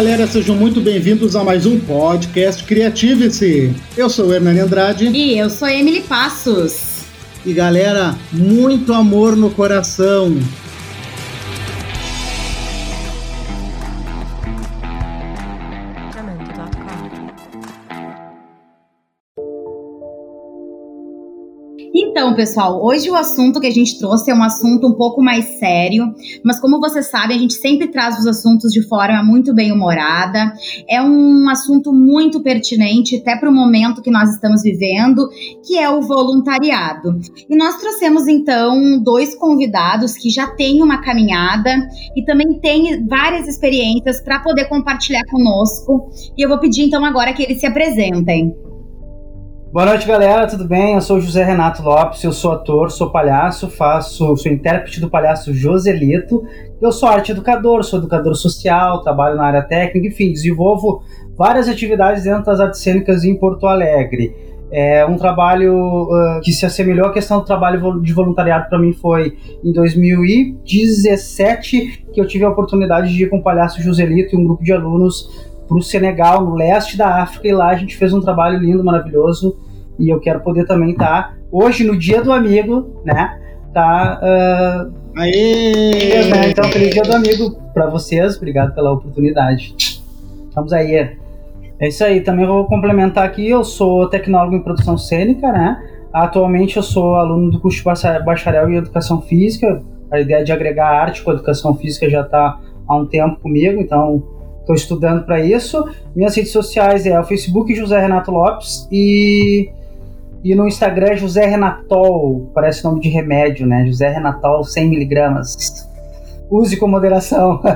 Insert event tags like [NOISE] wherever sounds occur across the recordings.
galera, sejam muito bem-vindos a mais um podcast Criative-se. Eu sou o Hernani Andrade. E eu sou Emily Passos. E galera, muito amor no coração. Então, pessoal, hoje o assunto que a gente trouxe é um assunto um pouco mais sério, mas como vocês sabem, a gente sempre traz os assuntos de forma muito bem humorada. É um assunto muito pertinente até para o momento que nós estamos vivendo, que é o voluntariado. E nós trouxemos então dois convidados que já têm uma caminhada e também têm várias experiências para poder compartilhar conosco. E eu vou pedir então agora que eles se apresentem. Boa noite, galera, tudo bem? Eu sou José Renato Lopes, eu sou ator, sou palhaço, faço, sou intérprete do palhaço Joselito. Eu sou arte educador, sou educador social, trabalho na área técnica, enfim, desenvolvo várias atividades dentro das artes cênicas em Porto Alegre. É um trabalho uh, que se assemelhou à questão do trabalho de voluntariado para mim foi em 2017 que eu tive a oportunidade de ir com o palhaço Joselito e um grupo de alunos para o Senegal, no leste da África, e lá a gente fez um trabalho lindo, maravilhoso. E eu quero poder também estar tá, hoje, no Dia do Amigo, né? Tá. Uh, Aê! Né? Então, feliz Dia do Amigo para vocês. Obrigado pela oportunidade. Vamos aí. É isso aí. Também vou complementar aqui. Eu sou tecnólogo em produção cênica, né? Atualmente eu sou aluno do curso de bacharel em educação física. A ideia de agregar arte com educação física já está há um tempo comigo, então Estou estudando para isso. Minhas redes sociais é o Facebook José Renato Lopes e, e no Instagram José Renatol, parece nome de remédio, né? José Renatol 100mg. Use com moderação. [LAUGHS]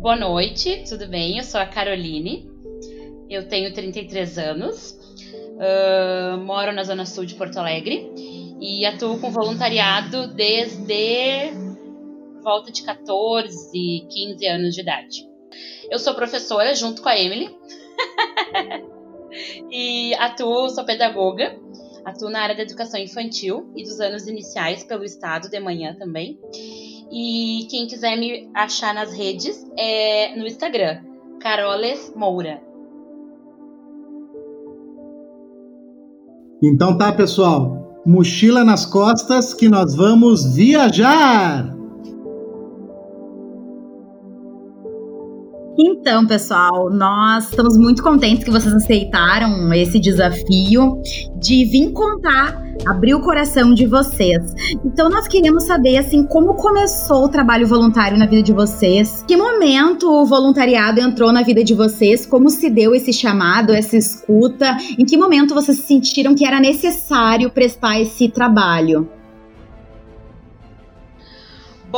Boa noite, tudo bem? Eu sou a Caroline, eu tenho 33 anos, uh, moro na Zona Sul de Porto Alegre e atuo com voluntariado desde volta de 14, 15 anos de idade. Eu sou professora junto com a Emily. [LAUGHS] e atuo, sou pedagoga. Atuo na área da educação infantil e dos anos iniciais pelo estado de manhã também. E quem quiser me achar nas redes é no Instagram, Caroles Moura. Então tá, pessoal. Mochila nas costas que nós vamos viajar! Então, pessoal, nós estamos muito contentes que vocês aceitaram esse desafio de vir contar, abrir o coração de vocês. Então, nós queríamos saber, assim, como começou o trabalho voluntário na vida de vocês? Que momento o voluntariado entrou na vida de vocês? Como se deu esse chamado, essa escuta? Em que momento vocês sentiram que era necessário prestar esse trabalho?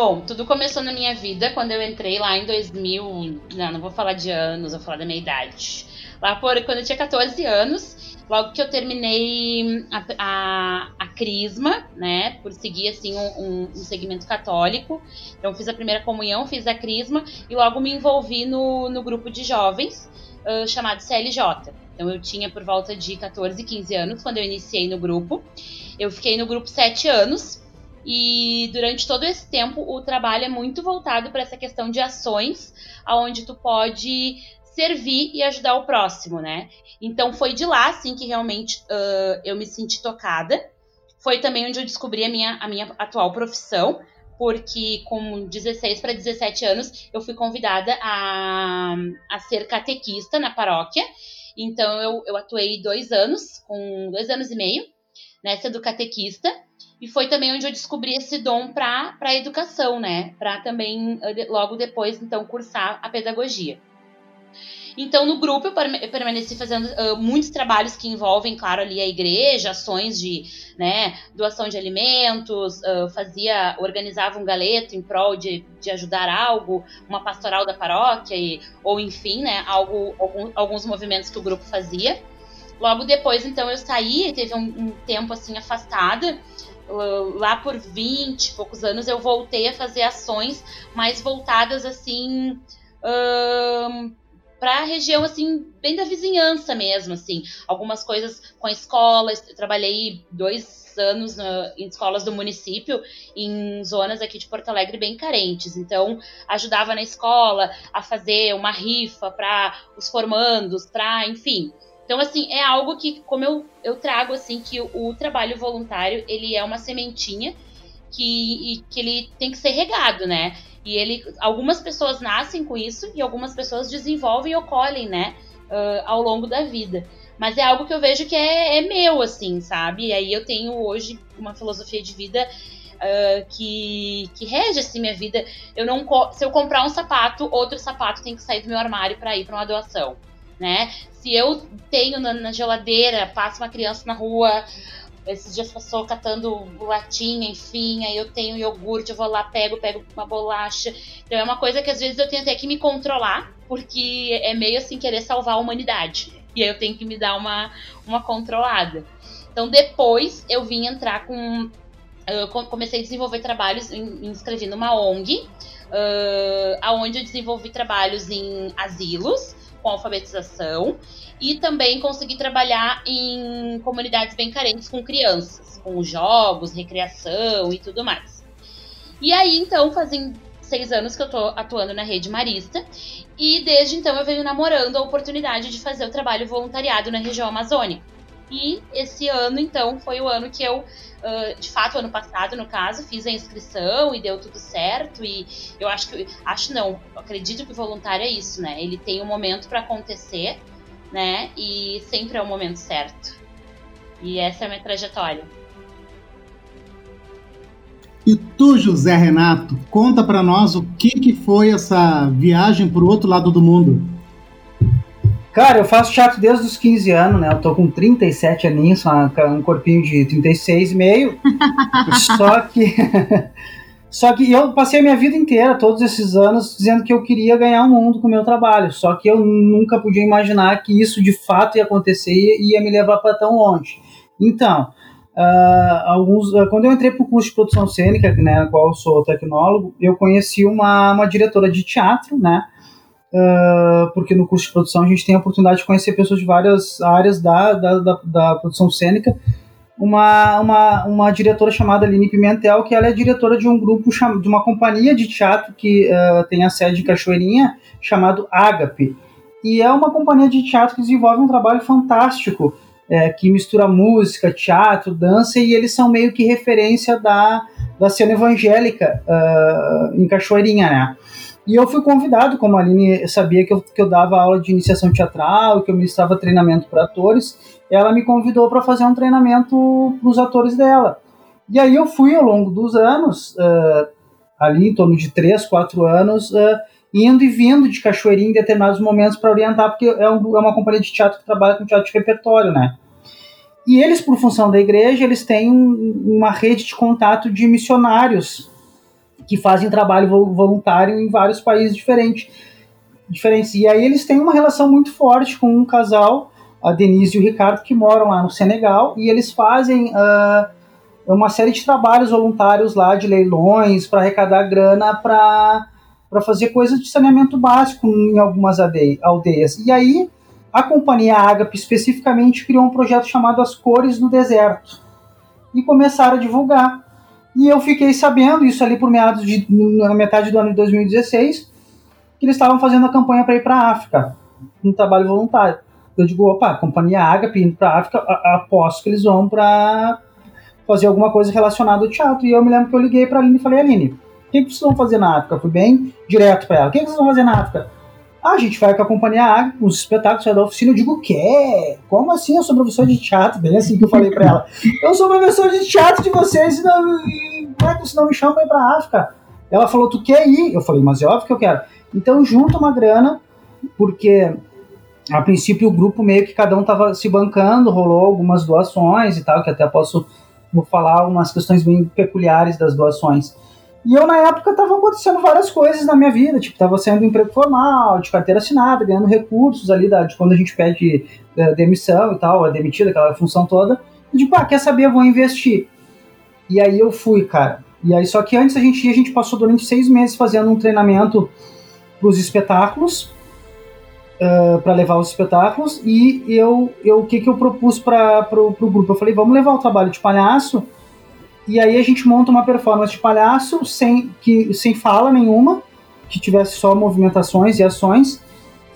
Bom, tudo começou na minha vida quando eu entrei lá em 2000. Não, não vou falar de anos, vou falar da minha idade. Lá por quando eu tinha 14 anos, logo que eu terminei a, a, a Crisma, né, por seguir assim um, um, segmento católico. Então fiz a primeira comunhão, fiz a Crisma e logo me envolvi no, no grupo de jovens uh, chamado CLJ. Então eu tinha por volta de 14, 15 anos quando eu iniciei no grupo. Eu fiquei no grupo 7 anos e durante todo esse tempo, o trabalho é muito voltado para essa questão de ações, aonde tu pode servir e ajudar o próximo, né? Então foi de lá, assim, que realmente uh, eu me senti tocada. Foi também onde eu descobri a minha, a minha atual profissão, porque com 16 para 17 anos eu fui convidada a, a ser catequista na paróquia. Então eu, eu atuei dois anos, com dois anos e meio, nessa do catequista. E foi também onde eu descobri esse dom para a educação, né? Para também, eh, logo depois, então, cursar a pedagogia. Então, no grupo, eu permaneci fazendo uh, muitos trabalhos que envolvem, claro, ali a igreja, ações de né, doação de alimentos, uh, fazia, organizava um galeto em prol de, de ajudar algo, uma pastoral da paróquia, e, ou enfim, né, algo, algum, alguns movimentos que o grupo fazia. Logo depois, então, eu saí, teve um, um tempo assim afastada, lá por 20 poucos anos, eu voltei a fazer ações mais voltadas assim. para a região assim bem da vizinhança mesmo assim algumas coisas com a escola eu trabalhei dois anos na, em escolas do município em zonas aqui de Porto Alegre bem carentes então ajudava na escola a fazer uma rifa para os formandos para enfim então, assim, é algo que, como eu, eu trago, assim, que o, o trabalho voluntário, ele é uma sementinha que, que ele tem que ser regado, né? E ele, algumas pessoas nascem com isso e algumas pessoas desenvolvem ou colhem, né? Uh, ao longo da vida. Mas é algo que eu vejo que é, é meu, assim, sabe? E aí eu tenho hoje uma filosofia de vida Uh, que, que rege assim minha vida. Eu não se eu comprar um sapato, outro sapato tem que sair do meu armário para ir para uma doação, né? Se eu tenho na, na, geladeira, passa uma criança na rua, esses dias passou catando latinha, enfim, aí eu tenho iogurte, eu vou lá, pego, pego uma bolacha. Então é uma coisa que às vezes eu tenho até que me controlar, porque é meio assim querer salvar a humanidade. E aí eu tenho que me dar uma, uma controlada. Então depois eu vim entrar com. Eu comecei a desenvolver trabalhos, me inscrevi numa ONG, uh, aonde eu desenvolvi trabalhos em asilos com alfabetização e também consegui trabalhar em comunidades bem carentes com crianças, com jogos, recreação e tudo mais. E aí, então, fazem seis anos que eu tô atuando na rede marista e desde então eu venho namorando a oportunidade de fazer o trabalho voluntariado na região amazônica. E esse ano, então, foi o ano que eu Uh, de fato, ano passado, no caso, fiz a inscrição e deu tudo certo. E eu acho que. Acho não, acredito que o voluntário é isso, né? Ele tem um momento para acontecer, né? E sempre é o momento certo. E essa é a minha trajetória. E tu, José Renato, conta para nós o que, que foi essa viagem para o outro lado do mundo. Cara, eu faço teatro desde os 15 anos, né? Eu tô com 37 aninhos, um corpinho de 36 e meio. [LAUGHS] só que. [LAUGHS] Só que eu passei a minha vida inteira, todos esses anos, dizendo que eu queria ganhar o mundo com o meu trabalho. Só que eu nunca podia imaginar que isso de fato ia acontecer e ia me levar para tão longe. Então, uh, alguns, uh, quando eu entrei para o curso de produção cênica, né, na qual eu sou tecnólogo, eu conheci uma, uma diretora de teatro, né? Uh, porque no curso de produção a gente tem a oportunidade de conhecer pessoas de várias áreas da, da, da, da produção cênica. Uma, uma, uma diretora chamada Aline Pimentel, que ela é diretora de um grupo, de uma companhia de teatro que uh, tem a sede em Cachoeirinha, chamado Agape. E é uma companhia de teatro que desenvolve um trabalho fantástico, é, que mistura música, teatro, dança, e eles são meio que referência da, da cena evangélica uh, em Cachoeirinha, né? E eu fui convidado, como a Aline sabia que eu, que eu dava aula de iniciação teatral, que eu ministrava treinamento para atores, ela me convidou para fazer um treinamento para os atores dela. E aí eu fui ao longo dos anos, uh, ali em torno de 3, 4 anos, uh, indo e vindo de Cachoeirinha em determinados momentos para orientar, porque é, um, é, uma companhia de teatro que trabalha com teatro de repertório, né? E eles, por função da igreja, eles têm uma rede de contato de missionários que fazem trabalho voluntário em vários países diferentes. diferentes. E aí eles têm uma relação muito forte com um casal, a Denise e o Ricardo, que moram lá no Senegal, e eles fazem uh, uma série de trabalhos voluntários lá, de leilões, para arrecadar grana para fazer coisas de saneamento básico em algumas aldeias. E aí a companhia Agape especificamente criou um projeto chamado As Cores do Deserto e começaram a divulgar. E eu fiquei sabendo, isso ali por meados de. na metade do ano de 2016, que eles estavam fazendo a campanha para ir para a África, um trabalho voluntário. Eu digo, opa, a companhia Agape indo para a África, aposto que eles vão para fazer alguma coisa relacionada ao teatro. E eu me lembro que eu liguei para a Aline e falei, Aline, o que, que vocês vão fazer na África? Eu fui bem direto para ela. O que, que vocês vão fazer na África? Ah, a gente vai com a companhia Águia, os espetáculos da oficina. Eu digo, o quê? Como assim? Eu sou professor de teatro. Bem assim que eu falei pra ela. [LAUGHS] Eu sou professor de teatro de vocês e não, como é que vocês não me chamam pra ir pra África? Ela falou, tu quer ir? Eu falei, mas é óbvio que eu quero. Então, junta uma grana, porque a princípio o grupo meio que cada um tava se bancando, rolou algumas doações e tal, que até posso vou falar umas questões bem peculiares das doações. E eu, na época, tava acontecendo várias coisas na minha vida, tipo, tava sendo emprego formal, de carteira assinada, ganhando recursos ali da, de quando a gente pede uh, demissão e tal, é demitido, aquela função toda. E tipo, ah, quer saber, vou investir. E aí eu fui, cara. E aí, só que antes a gente ia, a gente passou durante seis meses fazendo um treinamento pros espetáculos. uh, para levar os espetáculos e eu, eu o que, que eu propus para o grupo? Eu falei, vamos levar o trabalho de palhaço e aí a gente monta uma performance de palhaço sem, que, sem fala nenhuma, que tivesse só movimentações e ações.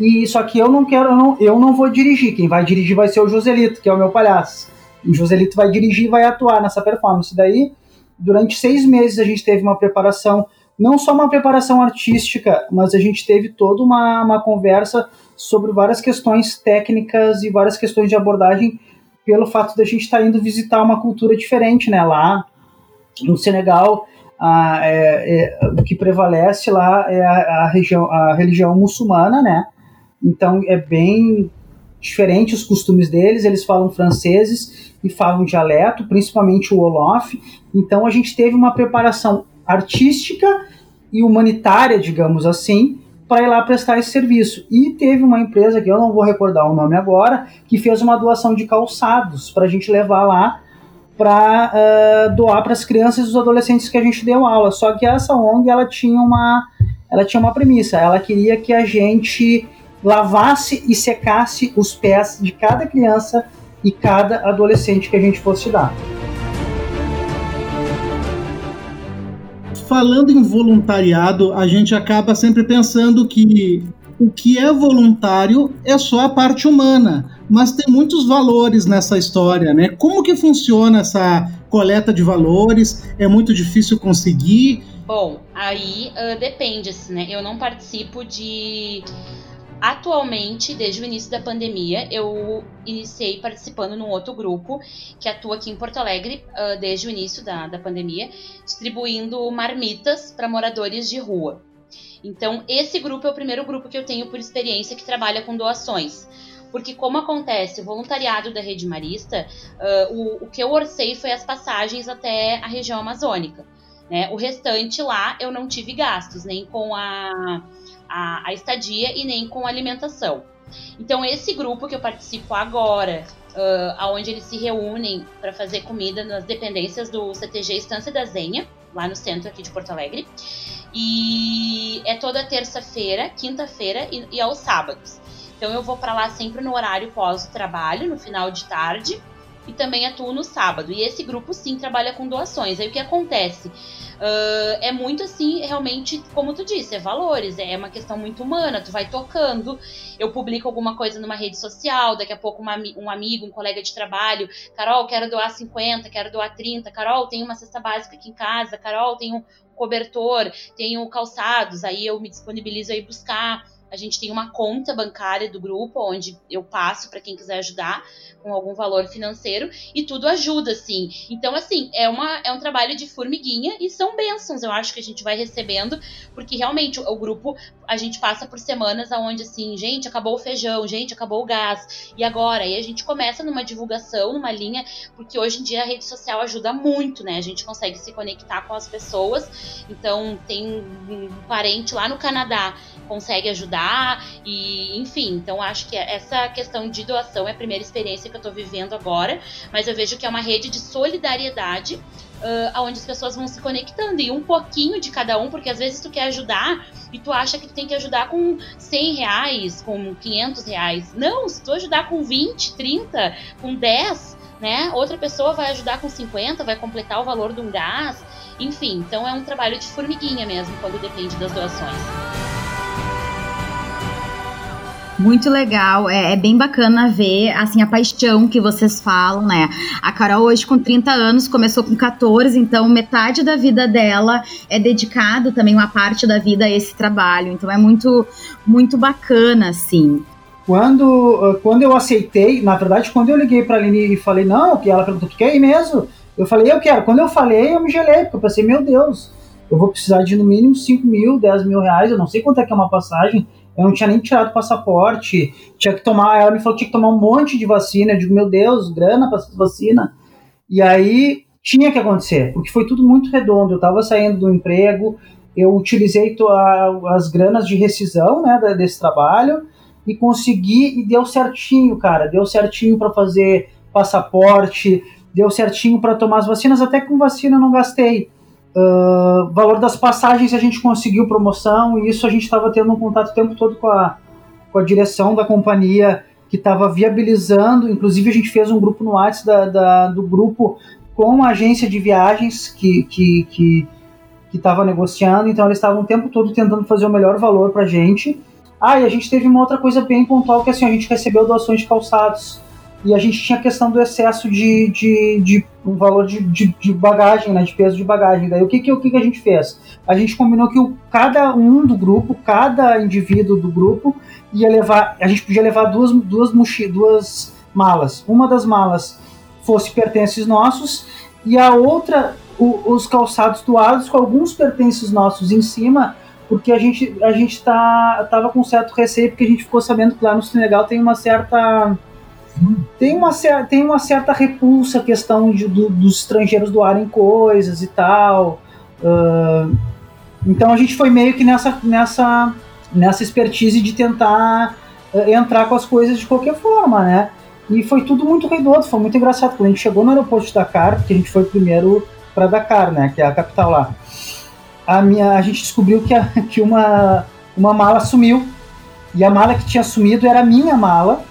E só que eu não quero, eu não, eu não vou dirigir. Quem vai dirigir vai ser o Joselito, que é o meu palhaço. O Joselito vai dirigir e vai atuar nessa performance. Daí, durante seis meses a gente teve uma preparação, não só uma preparação artística, mas a gente teve toda uma, uma conversa sobre várias questões técnicas e várias questões de abordagem pelo fato da gente estar tá indo visitar uma cultura diferente, né? Lá no Senegal, a, é, é, o que prevalece lá é a, a, região, a religião muçulmana, né? Então é bem diferente os costumes deles, eles falam franceses e falam dialeto, principalmente o Wolof. Então a gente teve uma preparação artística e humanitária, digamos assim, para ir lá prestar esse serviço. E teve uma empresa, que eu não vou recordar o nome agora, que fez uma doação de calçados para a gente levar lá para uh, eh, doar para as crianças e os adolescentes que a gente deu aula. Só que essa ONG ela tinha uma, ela tinha uma premissa. Ela queria que a gente lavasse e secasse os pés de cada criança e cada adolescente que a gente fosse dar. falando em voluntariado, a gente acaba sempre pensando que o que é voluntário é só a parte humana, mas tem muitos valores nessa história, né? Como que funciona essa coleta de valores? É muito difícil conseguir? Bom, aí uh, depende, assim, né? Eu não participo de Atualmente, desde o início da pandemia, eu iniciei participando num outro grupo que atua aqui em Porto Alegre uh, desde o início da, da pandemia, distribuindo marmitas para moradores de rua. Então, esse grupo é o primeiro grupo que eu tenho por experiência que trabalha com doações. Porque, como acontece o voluntariado da Rede Marista, uh, o, o que eu orcei foi as passagens até a região amazônica. Né? O restante lá eu não tive gastos, nem com a a, a estadia e nem com alimentação. Então, esse grupo que eu participo agora, uh, aonde eles se reúnem para fazer comida nas dependências do CTG Estância da Zenha, lá no centro aqui de Porto Alegre. E é toda terça-feira, quinta-feira e, e aos sábados. Então eu vou para lá sempre no horário pós-trabalho, no final de tarde, e também atuo no sábado. E esse grupo sim trabalha com doações. Aí o que acontece? Uh, é muito assim, realmente, como tu disse, é valores, é uma questão muito humana, tu vai tocando. Eu publico alguma coisa numa rede social, daqui a pouco uma, um amigo, um colega de trabalho, Carol, quero doar 50, quero doar 30, Carol, tem uma cesta básica aqui em casa, Carol, tem um cobertor, tenho calçados, aí eu me disponibilizo aí buscar. A gente tem uma conta bancária do grupo onde eu passo para quem quiser ajudar com algum valor financeiro e tudo ajuda, assim. Então, assim, é, uma, é um trabalho de formiguinha e são bênçãos, eu acho que a gente vai recebendo, porque realmente o, o grupo, a gente passa por semanas onde, assim, gente, acabou o feijão, gente, acabou o gás, e agora? Aí a gente começa numa divulgação, numa linha, porque hoje em dia a rede social ajuda muito, né? A gente consegue se conectar com as pessoas. Então, tem um parente lá no Canadá consegue ajudar e enfim, então acho que essa questão de doação é a primeira experiência que eu estou vivendo agora, mas eu vejo que é uma rede de solidariedade uh, onde as pessoas vão se conectando e um pouquinho de cada um, porque às vezes tu quer ajudar e tu acha que tu tem que ajudar com 100 reais, com 500 reais. Não, se tu ajudar com 20, 30, com 10, né? Outra pessoa vai ajudar com 50, vai completar o valor de um gás. Enfim, então é um trabalho de formiguinha mesmo quando depende das doações. Muito legal, é, é, bem bacana ver assim a paixão que vocês falam, né? A Carol hoje com 30 anos começou com 14, então metade da vida dela é dedicado também uma parte da vida a esse trabalho. Então é muito muito bacana assim. Quando, quando eu aceitei, na verdade, quando eu liguei para a Aline e falei, não, que ela perguntou, tu quer ir mesmo? Eu falei, eu quero. Quando eu falei, eu me gelei, porque eu pensei, meu Deus, eu vou precisar de no mínimo 5 mil, 10 mil reais, eu não sei quanto é que é uma passagem, eu não tinha nem tirado o passaporte, tinha que tomar, ela me falou que tinha que tomar um monte de vacina, eu digo, meu Deus, grana para vacina. E aí tinha que acontecer, porque foi tudo muito redondo, eu estava saindo do emprego, eu utilizei as granas de rescisão, né, desse trabalho, e consegui, e deu certinho, cara, deu certinho para fazer passaporte, deu certinho para tomar as vacinas, até com vacina eu não gastei. Uh, valor das passagens a gente conseguiu promoção e isso a gente estava tendo um contato o tempo todo com a, com a direção da companhia que estava viabilizando, inclusive a gente fez um grupo no WhatsApp do grupo com a agência de viagens que que que estava negociando, então eles estavam o tempo todo tentando fazer o melhor valor para a gente. Ah, e a gente teve uma outra coisa bem pontual que assim, a gente recebeu doações de calçados e a gente tinha a questão do excesso de, de, de um valor de, de, de, bagagem, né, de peso de bagagem. Daí o que, que, o que, a gente fez? A gente combinou que o, cada um do grupo, cada indivíduo do grupo ia levar, a gente podia levar duas, duas, mochi, duas malas. Uma das malas fosse pertences nossos e a outra o, os calçados doados com alguns pertences nossos em cima, porque a gente a gente tá tava com certo receio porque a gente ficou sabendo que lá no Senegal tem uma certa tem uma, tem uma certa repulsa questão de, do, dos estrangeiros doarem coisas e tal. Uh, então a gente foi meio que nessa, nessa, nessa expertise de tentar uh, entrar com as coisas de qualquer forma, né? E foi tudo muito reidoso, foi muito engraçado. Quando a gente chegou no aeroporto de Dakar, porque a gente foi primeiro para Dakar, né? Que é a capital lá. A, minha, a gente descobriu que, a, [LAUGHS] que uma, uma mala sumiu. E a mala que tinha sumido era a minha mala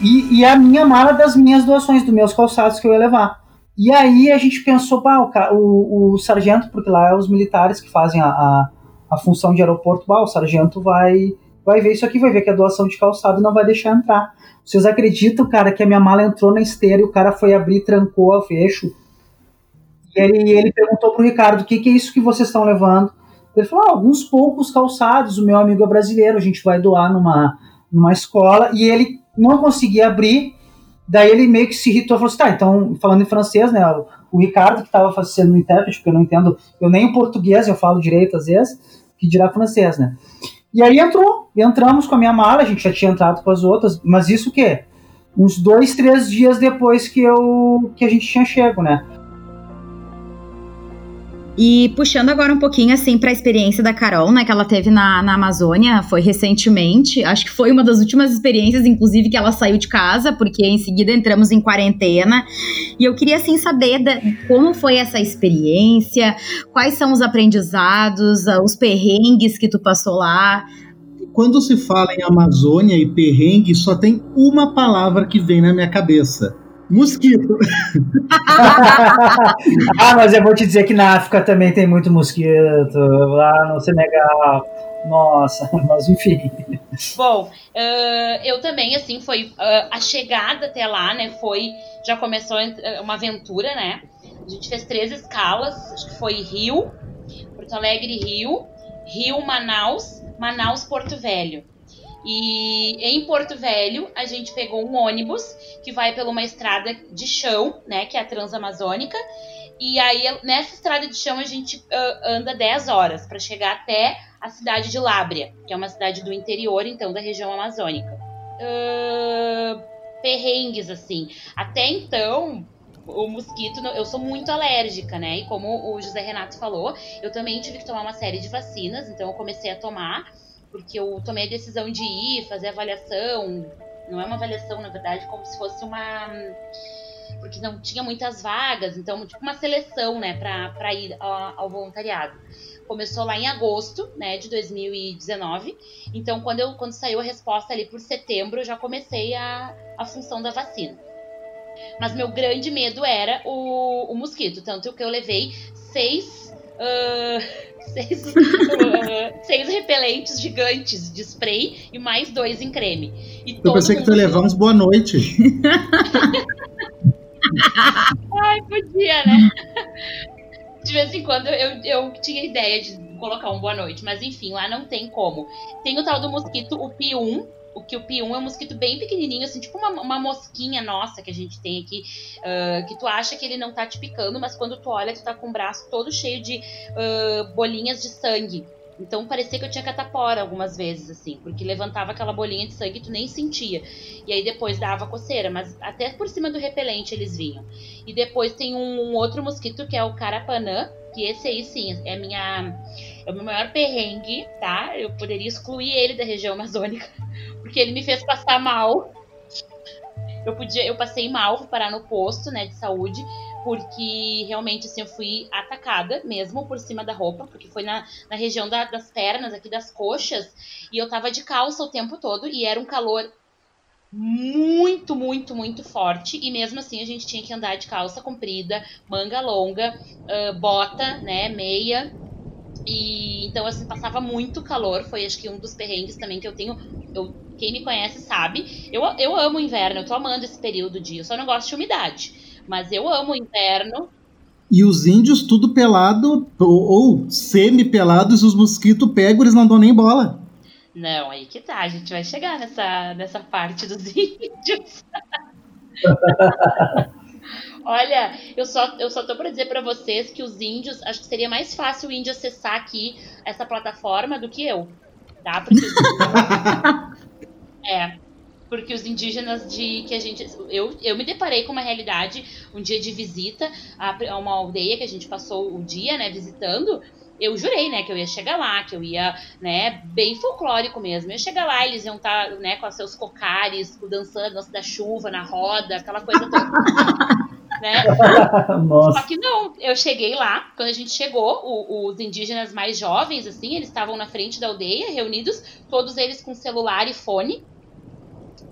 e, e a minha mala das minhas doações, dos meus calçados que eu ia levar. E aí a gente pensou, bah, o, o, o sargento, porque lá é os militares que fazem a, a, a, função de aeroporto, bah, o sargento vai, vai ver isso aqui, vai ver que é doação de calçado e não vai deixar entrar. Vocês acreditam, cara, que a minha mala entrou na esteira e o cara foi abrir trancou o fecho? E ele, ele perguntou pro Ricardo, o que, que é isso que vocês estão levando? Ele falou, ah, alguns poucos calçados, o meu amigo é brasileiro, a gente vai doar numa, numa escola, e ele não conseguia abrir. Daí ele meio que se irritou falou assim: tá, então, falando em francês, né? O, o Ricardo, que estava fazendo o intérprete, porque eu não entendo, eu nem o português, eu falo direito às vezes, que dirá francês, né? E aí entrou, entramos com a minha mala, a gente já tinha entrado com as outras, mas isso o quê? Uns dois, três dias depois que eu que a gente tinha chego, né? E puxando agora um pouquinho assim para a experiência da Carol, né, que ela teve na, na Amazônia, foi recentemente, acho que foi uma das últimas experiências, inclusive, que ela saiu de casa, porque em seguida entramos em quarentena. E eu queria assim saber da, como foi essa experiência, quais são os aprendizados, ah, os perrengues que tu passou lá. Quando se fala em Amazônia e perrengue, só tem uma palavra que vem na minha cabeça: Mosquito. [LAUGHS] ah, mas eu vou te dizer que na África também tem muito mosquito. Lá no Senegal. Nossa, [LAUGHS] mas enfim. Bom, uh, eu também, assim, foi. Uh, a chegada até lá, né? Foi. Já começou uma aventura, né? A gente fez três escalas. Acho que foi Rio, Porto Alegre, Rio, Rio, Manaus, Manaus, Porto Velho. E em Porto Velho, a gente pegou um ônibus que vai pela uma estrada de chão, né, que é a Transamazônica. E aí, nessa estrada de chão, a gente uh, anda 10 horas para chegar até a cidade de Lábrea, que é uma cidade do interior, então, da região amazônica. Uh, perrengues, assim. Até então, o mosquito, eu sou muito alérgica, né? E como o José Renato falou, eu também tive que tomar uma série de vacinas, então eu comecei a tomar porque eu tomei a decisão de ir, fazer avaliação. Não é uma avaliação, na verdade, como se fosse uma. Porque não tinha muitas vagas, então, tipo uma seleção, né, para ir ao, ao voluntariado começou lá em agosto, né, de 2019. Então, quando, eu, quando saiu a resposta ali por setembro, eu já comecei a, a função da vacina. Mas meu grande medo era o, o mosquito, tanto que eu levei seis uh, [LAUGHS] seis, seis repelentes gigantes de spray e mais dois em creme. E eu pensei que tu ia levar uns boa noite. [LAUGHS] Ai, podia, né? De vez em quando eu, eu tinha ideia de colocar um boa noite, mas enfim, lá não tem como. Tem o tal do mosquito, o P1, o que o P1 é um mosquito bem pequenininho, assim, tipo uma, uma mosquinha nossa que a gente tem aqui, uh, que tu acha que ele não tá te picando, mas quando tu olha, tu tá com o braço todo cheio de uh, bolinhas de sangue. Então parecia que eu tinha catapora algumas vezes, assim, porque levantava aquela bolinha de sangue e tu nem sentia. E aí depois dava coceira, mas até por cima do repelente eles vinham. E depois tem um, um outro mosquito que é o carapanã, que esse aí sim é minha é o meu maior perrengue, tá? Eu poderia excluir ele da região amazônica porque ele me fez passar mal. Eu podia, eu passei mal, fui parar no posto, né, de saúde, porque realmente assim eu fui atacada mesmo por cima da roupa, porque foi na, na região da, das pernas, aqui das coxas, e eu tava de calça o tempo todo e era um calor muito, muito, muito forte. E mesmo assim a gente tinha que andar de calça comprida, manga longa, uh, bota, né, meia. E então assim passava muito calor. Foi acho que um dos perrengues também que eu tenho. Eu, quem me conhece sabe. Eu, eu amo o inverno, eu tô amando esse período de. Eu só não gosto de umidade. Mas eu amo o inverno. E os índios tudo pelado ou, ou semi-pelados, os mosquitos pegam, eles não dão nem bola. Não, aí que tá, a gente vai chegar nessa, nessa parte dos [LAUGHS] índios. [LAUGHS] Olha, eu só, eu só tô pra dizer para vocês que os índios, acho que seria mais fácil o índio acessar aqui essa plataforma do que eu, tá? Porque, [LAUGHS] é, porque os indígenas de que a gente. Eu, eu me deparei com uma realidade um dia de visita a, uma aldeia que a gente passou o dia, né, visitando eu jurei, né, que eu ia chegar lá, que eu ia, né, bem folclórico mesmo. Eu ia chegar lá, eles iam estar, tá, né, com os seus cocares, dançando dança da chuva na roda, aquela coisa toda. [LAUGHS] né? [LAUGHS] Nossa. Só que não, eu cheguei lá, quando a gente chegou, o, os indígenas mais jovens, assim, eles estavam na frente da aldeia, reunidos, todos eles com celular e fone,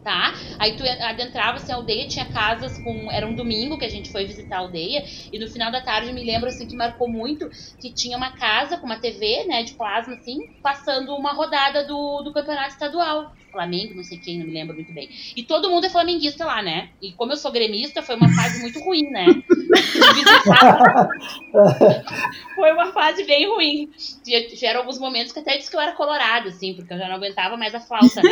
tá? Aí tu adentrava assim, a aldeia, tinha casas com. Era um domingo que a gente foi visitar a aldeia, e no final da tarde me lembro assim que marcou muito que tinha uma casa com uma TV, né, de plasma, assim, passando uma rodada do, do campeonato estadual. Flamengo, não sei quem, não me lembro muito bem. E todo mundo é flamenguista lá, né? E como eu sou gremista, foi uma fase muito ruim, né? [LAUGHS] foi uma fase bem ruim. Tiveram alguns momentos que até disse que eu era colorado, assim, porque eu já não aguentava mais a flauta, né?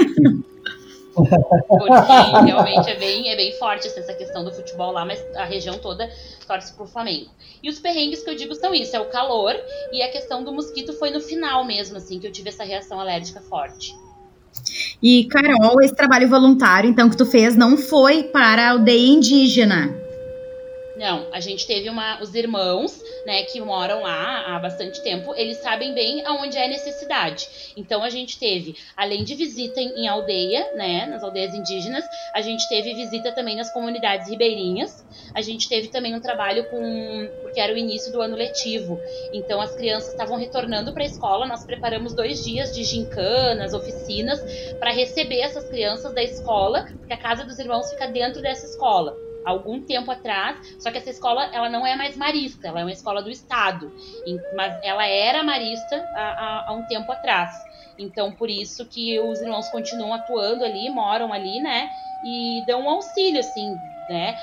Porque realmente é bem, é bem forte assim, essa questão do futebol lá, mas a região toda torce pro Flamengo. E os perrengues que eu digo são isso: é o calor e a questão do mosquito foi no final mesmo, assim, que eu tive essa reação alérgica forte. E, Carol, esse trabalho voluntário, então, que tu fez não foi para a aldeia indígena. Não, a gente teve uma, os irmãos, né, que moram lá há bastante tempo, eles sabem bem aonde é necessidade. Então a gente teve, além de visita em, em aldeia, né, nas aldeias indígenas, a gente teve visita também nas comunidades ribeirinhas. A gente teve também um trabalho com, porque era o início do ano letivo. Então as crianças estavam retornando para a escola. Nós preparamos dois dias de gincanas, oficinas para receber essas crianças da escola, porque a casa dos irmãos fica dentro dessa escola algum tempo atrás, só que essa escola ela não é mais marista, ela é uma escola do Estado, mas ela era marista há, há, um tempo atrás. Então, por isso que os irmãos continuam atuando ali, moram ali, né? E dão um auxílio, assim, né?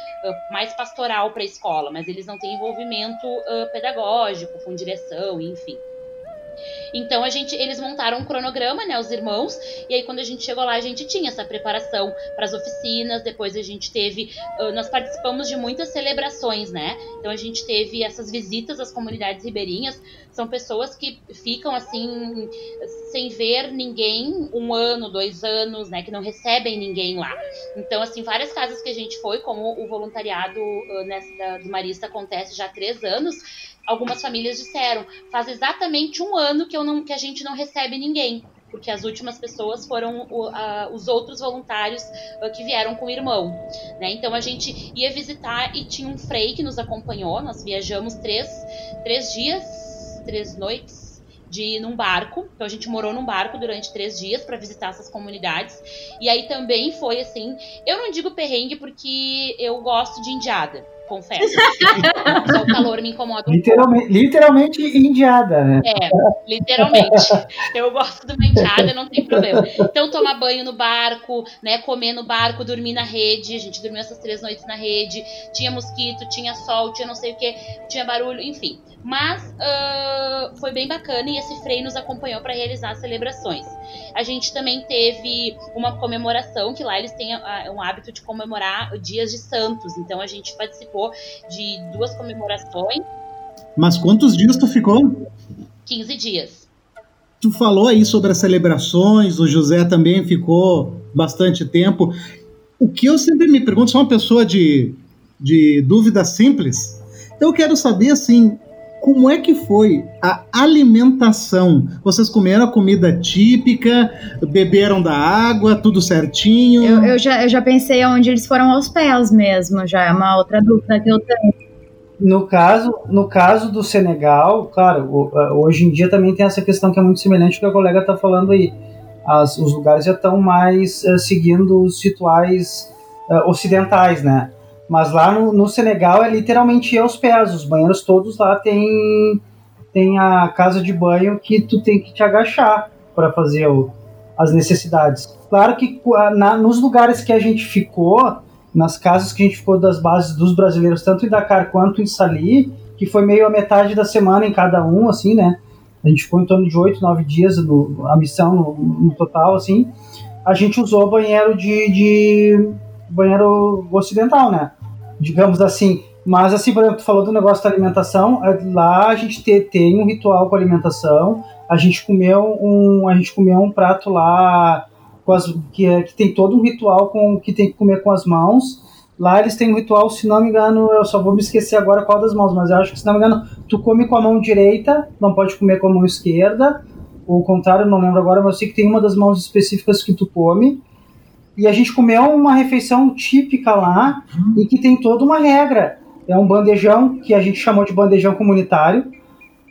Mais pastoral para a escola, mas eles não têm envolvimento uh, pedagógico, com direção, enfim. Então a gente, eles montaram um cronograma, né, os irmãos, e aí quando a gente chegou lá a gente tinha essa preparação para as oficinas, depois a gente teve, nós participamos de muitas celebrações, né? Então a gente teve essas visitas às comunidades ribeirinhas, são pessoas que ficam assim sem ver ninguém um ano, dois anos, né, que não recebem ninguém lá. Então assim várias casas que a gente foi, como o voluntariado nessa do Marista acontece já há três anos algumas famílias disseram, faz exatamente um ano que, eu não, que a gente não recebe ninguém. Porque as últimas pessoas foram o, a, os outros voluntários uh, que vieram com o irmão. Né? Então a gente ia visitar e tinha um frei que nos acompanhou. Nós viajamos três, três dias, três noites de ir num barco. Então a gente morou num barco durante três dias para visitar essas comunidades. E aí também foi assim. Eu não digo perrengue porque eu gosto de indiada confesso. Só o calor me incomoda um literalmente, pouco. Literalmente indiada, né? É, literalmente. Eu gosto de uma indiada, não tem problema. Então, tomar banho no barco, né? Comer no barco, dormir na rede. A gente dormiu essas três noites na rede. Tinha mosquito, tinha sol, tinha não sei o que, tinha barulho, enfim. Mas uh, foi bem bacana e esse freio nos acompanhou para realizar as celebrações. A gente também teve uma comemoração, que lá eles têm uh, um hábito de comemorar dias de santos. Então a gente participou de duas comemorações. Mas quantos dias tu ficou? 15 dias. Tu falou aí sobre as celebrações, o José também ficou bastante tempo. O que eu sempre me pergunto, sou uma pessoa de, de dúvida simples, eu quero saber assim, como é que foi a alimentação? Vocês comeram a comida típica, beberam da água, tudo certinho? Eu, eu, já, eu já pensei onde eles foram aos pés mesmo, já é uma outra dúvida que eu tenho. No caso, no caso do Senegal, claro, hoje em dia também tem essa questão que é muito semelhante ao que a colega está falando aí. As, os lugares já estão mais uh, seguindo os rituais uh, ocidentais, né? Mas lá no, no, Senegal é literalmente aos pés. Os banheiros todos lá tem, tem a casa de banho que tu tem que te agachar para fazer o, as necessidades. Claro que na, nos lugares que a gente ficou, nas casas que a gente ficou das bases dos brasileiros, tanto em Dakar quanto em Sali, que foi meio a metade da semana em cada um, assim, né? A gente ficou em torno de oito, nove dias no, a missão no, no, total, assim. A gente usou banheiro de, de banheiro ocidental, né? Digamos assim. Mas assim, por exemplo, tu falou do negócio da alimentação, é, lá a gente te, tem um ritual com alimentação. A gente comeu um, a gente comeu um prato lá as, que, é, que tem todo um ritual com que tem que comer com as mãos. Lá eles têm um ritual, se não me engano, eu só vou me esquecer agora qual das mãos, mas eu acho que se não me engano, tu come com a mão direita, não pode comer com a mão esquerda. Ou o contrário, não lembro agora, mas eu sei que tem uma das mãos específicas que tu come. E a gente comeu uma refeição típica lá e que tem toda uma regra. É um bandejão que a gente chamou de bandejão comunitário,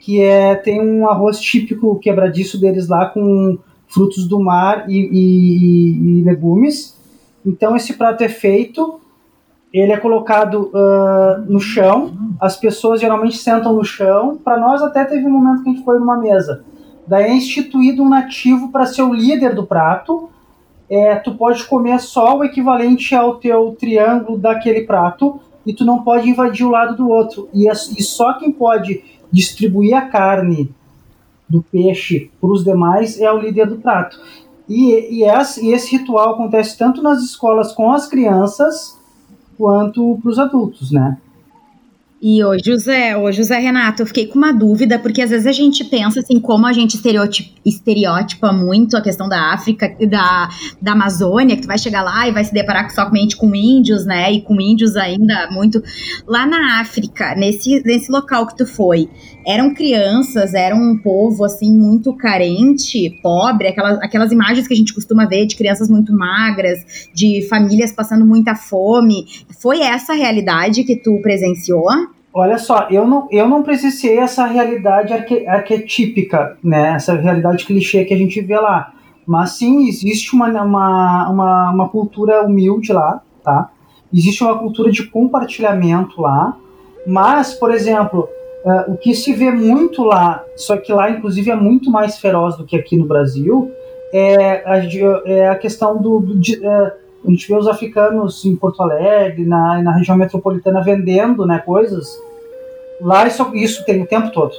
que é tem um arroz típico quebradiço deles lá com frutos do mar e, e, e legumes. Então esse prato é feito, ele é colocado uh, no chão, as pessoas geralmente sentam no chão. Para nós até teve um momento que a gente foi numa mesa. Daí é instituído um nativo para ser o líder do prato. É, tu pode comer só o equivalente ao teu triângulo daquele prato e tu não pode invadir o lado do outro. E, e só quem pode distribuir a carne do peixe para os demais é o líder do prato. E, e, esse, e esse ritual acontece tanto nas escolas com as crianças quanto para os adultos, né? E ô José, ô José Renato, eu fiquei com uma dúvida, porque às vezes a gente pensa assim, como a gente estereotipa, estereotipa muito a questão da África, da, da Amazônia, que tu vai chegar lá e vai se deparar somente com índios, né? E com índios ainda muito. Lá na África, nesse, nesse local que tu foi, eram crianças, era um povo assim muito carente, pobre, aquelas, aquelas imagens que a gente costuma ver de crianças muito magras, de famílias passando muita fome. Foi essa a realidade que tu presenciou? Olha só, eu não, eu não presenciei essa realidade arque, arquetípica, né? Essa realidade clichê que a gente vê lá. Mas sim, existe uma, uma, uma, uma cultura humilde lá, tá? Existe uma cultura de compartilhamento lá. Mas, por exemplo, uh, o que se vê muito lá, só que lá inclusive é muito mais feroz do que aqui no Brasil, é a, é a questão do, do de, uh, a gente vê os africanos em Porto Alegre, na, na região metropolitana, vendendo né, coisas. Lá isso, isso tem o tempo todo.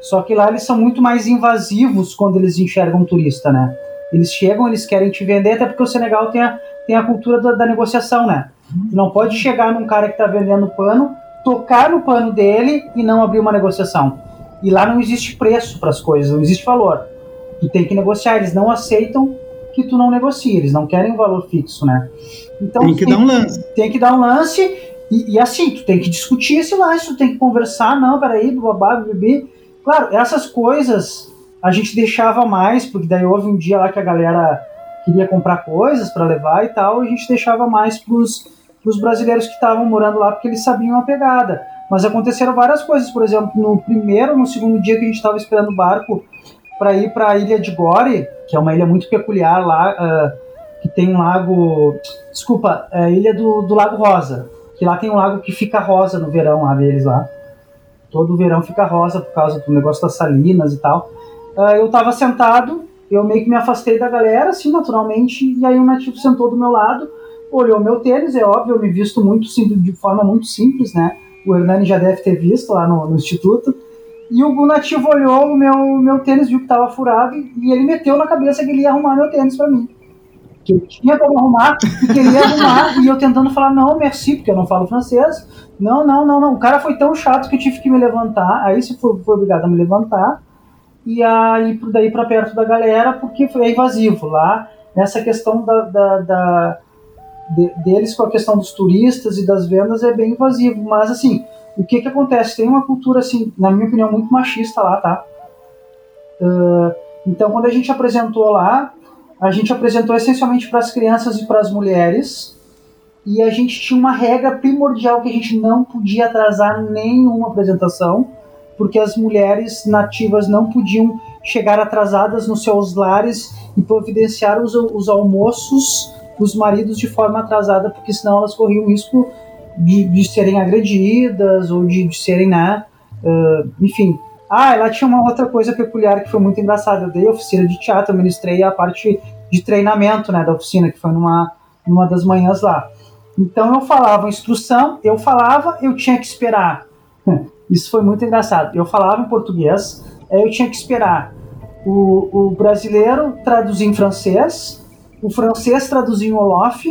Só que lá eles são muito mais invasivos quando eles enxergam um turista, né? Eles chegam, eles querem te vender, até porque o Senegal tem a, tem a cultura da, da negociação, né? não pode chegar num cara que está vendendo pano, tocar no pano dele e não abrir uma negociação. E lá não existe preço para as coisas, não existe valor. Tu tem que negociar, eles não aceitam que tu não negocia, eles não querem um valor fixo, né? Então tem que tem, dar um lance. Tem que dar um lance e, e, assim, tu tem que discutir esse lance, tu tem que conversar, não, peraí, babá, bebê. Claro, essas coisas a gente deixava mais, porque daí houve um dia lá que a galera queria comprar coisas para levar e tal, e a gente deixava mais pros, pros brasileiros que estavam morando lá, porque eles sabiam a pegada. Mas aconteceram várias coisas, por exemplo, no primeiro, no segundo dia que a gente estava esperando o barco para ir para a ilha de Gore, que é uma ilha muito peculiar lá, uh, que tem um lago. Desculpa, é a ilha do, do Lago Rosa. Que lá tem um lago que fica rosa no verão lá deles lá. Todo verão fica rosa por causa do negócio das salinas e tal. Uh, eu tava sentado, eu meio que me afastei da galera, assim, naturalmente, e aí um nativo sentou do meu lado, olhou meu tênis, é óbvio, eu me visto muito de forma muito simples, né? O Hernani já deve ter visto lá no, no instituto. E o nativo olhou o meu, meu tênis, viu que tava furado, e ele meteu na cabeça que ele ia arrumar meu tênis para mim. Que eu tinha como arrumar e queria arrumar, e eu tentando falar, não, merci, porque eu não falo francês. Não, não, não, não. O cara foi tão chato que eu tive que me levantar, aí se foi, foi obrigado a me levantar, e aí daí para perto da galera, porque foi invasivo lá. Nessa questão da, da, da de, deles com a questão dos turistas e das vendas é bem invasivo, mas assim, o que que acontece? Tem uma cultura, assim, na minha opinião, muito machista lá, tá? Uh, então, quando a gente apresentou lá, a gente apresentou essencialmente para as crianças e para as mulheres, e a gente tinha uma regra primordial que a gente não podia atrasar nenhuma apresentação, porque as mulheres nativas não podiam chegar atrasadas nos seus lares e providenciar os, os almoços dos maridos de forma atrasada, porque senão elas corriam risco de, de serem agredidas ou de, de serem, né, uh, enfim. Ah, ela tinha uma outra coisa peculiar que foi muito engraçada. Eu dei oficina de teatro, eu ministrei a parte de treinamento, né, da oficina, que foi numa, numa das manhãs lá. Então eu falava instrução, eu falava, eu tinha que esperar. [LAUGHS] Isso foi muito engraçado. Eu falava em português, eu tinha que esperar o, o brasileiro traduzir em francês, o francês traduzir em Olof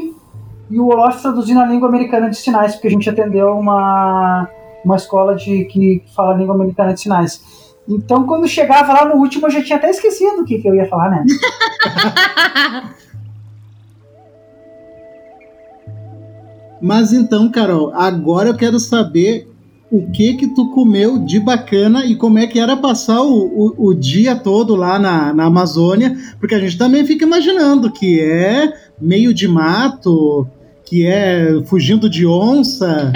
e o Olof traduzir na língua americana de sinais, porque a gente atendeu uma, uma escola de, que fala língua americana de sinais. Então, quando chegava lá no último, eu já tinha até esquecido o que, que eu ia falar, né? [LAUGHS] Mas então, Carol, agora eu quero saber o que que tu comeu de bacana e como é que era passar o, o, o, dia todo lá na, na Amazônia, porque a gente também fica imaginando que é meio de mato, que é fugindo de onça.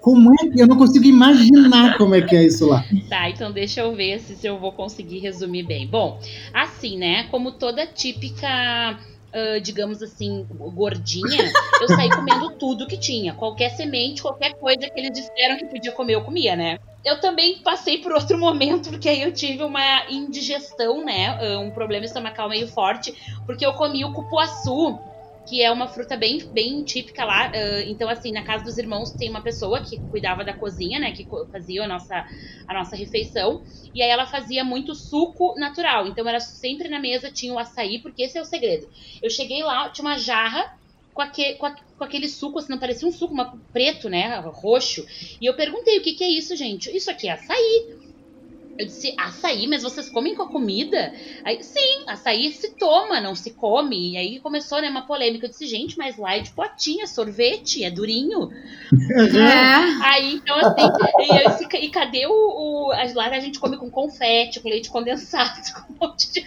como é que eu não consigo imaginar como é que é isso lá? Tá, então deixa eu ver se, eu vou conseguir resumir bem. Bom, assim, né? Como toda típica uh, digamos assim, gordinha, eu saí comendo tudo que tinha. Qualquer semente, qualquer coisa que eles disseram que podia comer, eu comia, né? Eu também passei por outro momento, porque aí eu tive uma indigestão, né? Um problema estomacal meio forte, porque eu comi o cupuaçu que é uma fruta bem, bem típica lá. Uh, então, assim, na casa dos irmãos tem uma pessoa que cuidava da cozinha, né? Que fazia a nossa, a nossa refeição. E aí ela fazia muito suco natural. Então, era sempre na mesa tinha o açaí, porque esse é o segredo. Eu cheguei lá, tinha uma jarra com, aquele, com, a, com aquele suco, assim, não parecia um suco, uma preto, né? Roxo. E eu perguntei, o que, que é isso, gente? Isso aqui é açaí. Eu disse, açaí, mas vocês comem com a comida? Aí, sim, açaí se toma, não se come. E aí começou, né, uma polêmica. Eu disse, gente, mas lá é de potinha, sorvete, é durinho. É. Aí, então, assim, e, disse, e cadê o, o. Lá a gente come com confete, com leite condensado, [LAUGHS] com um monte de.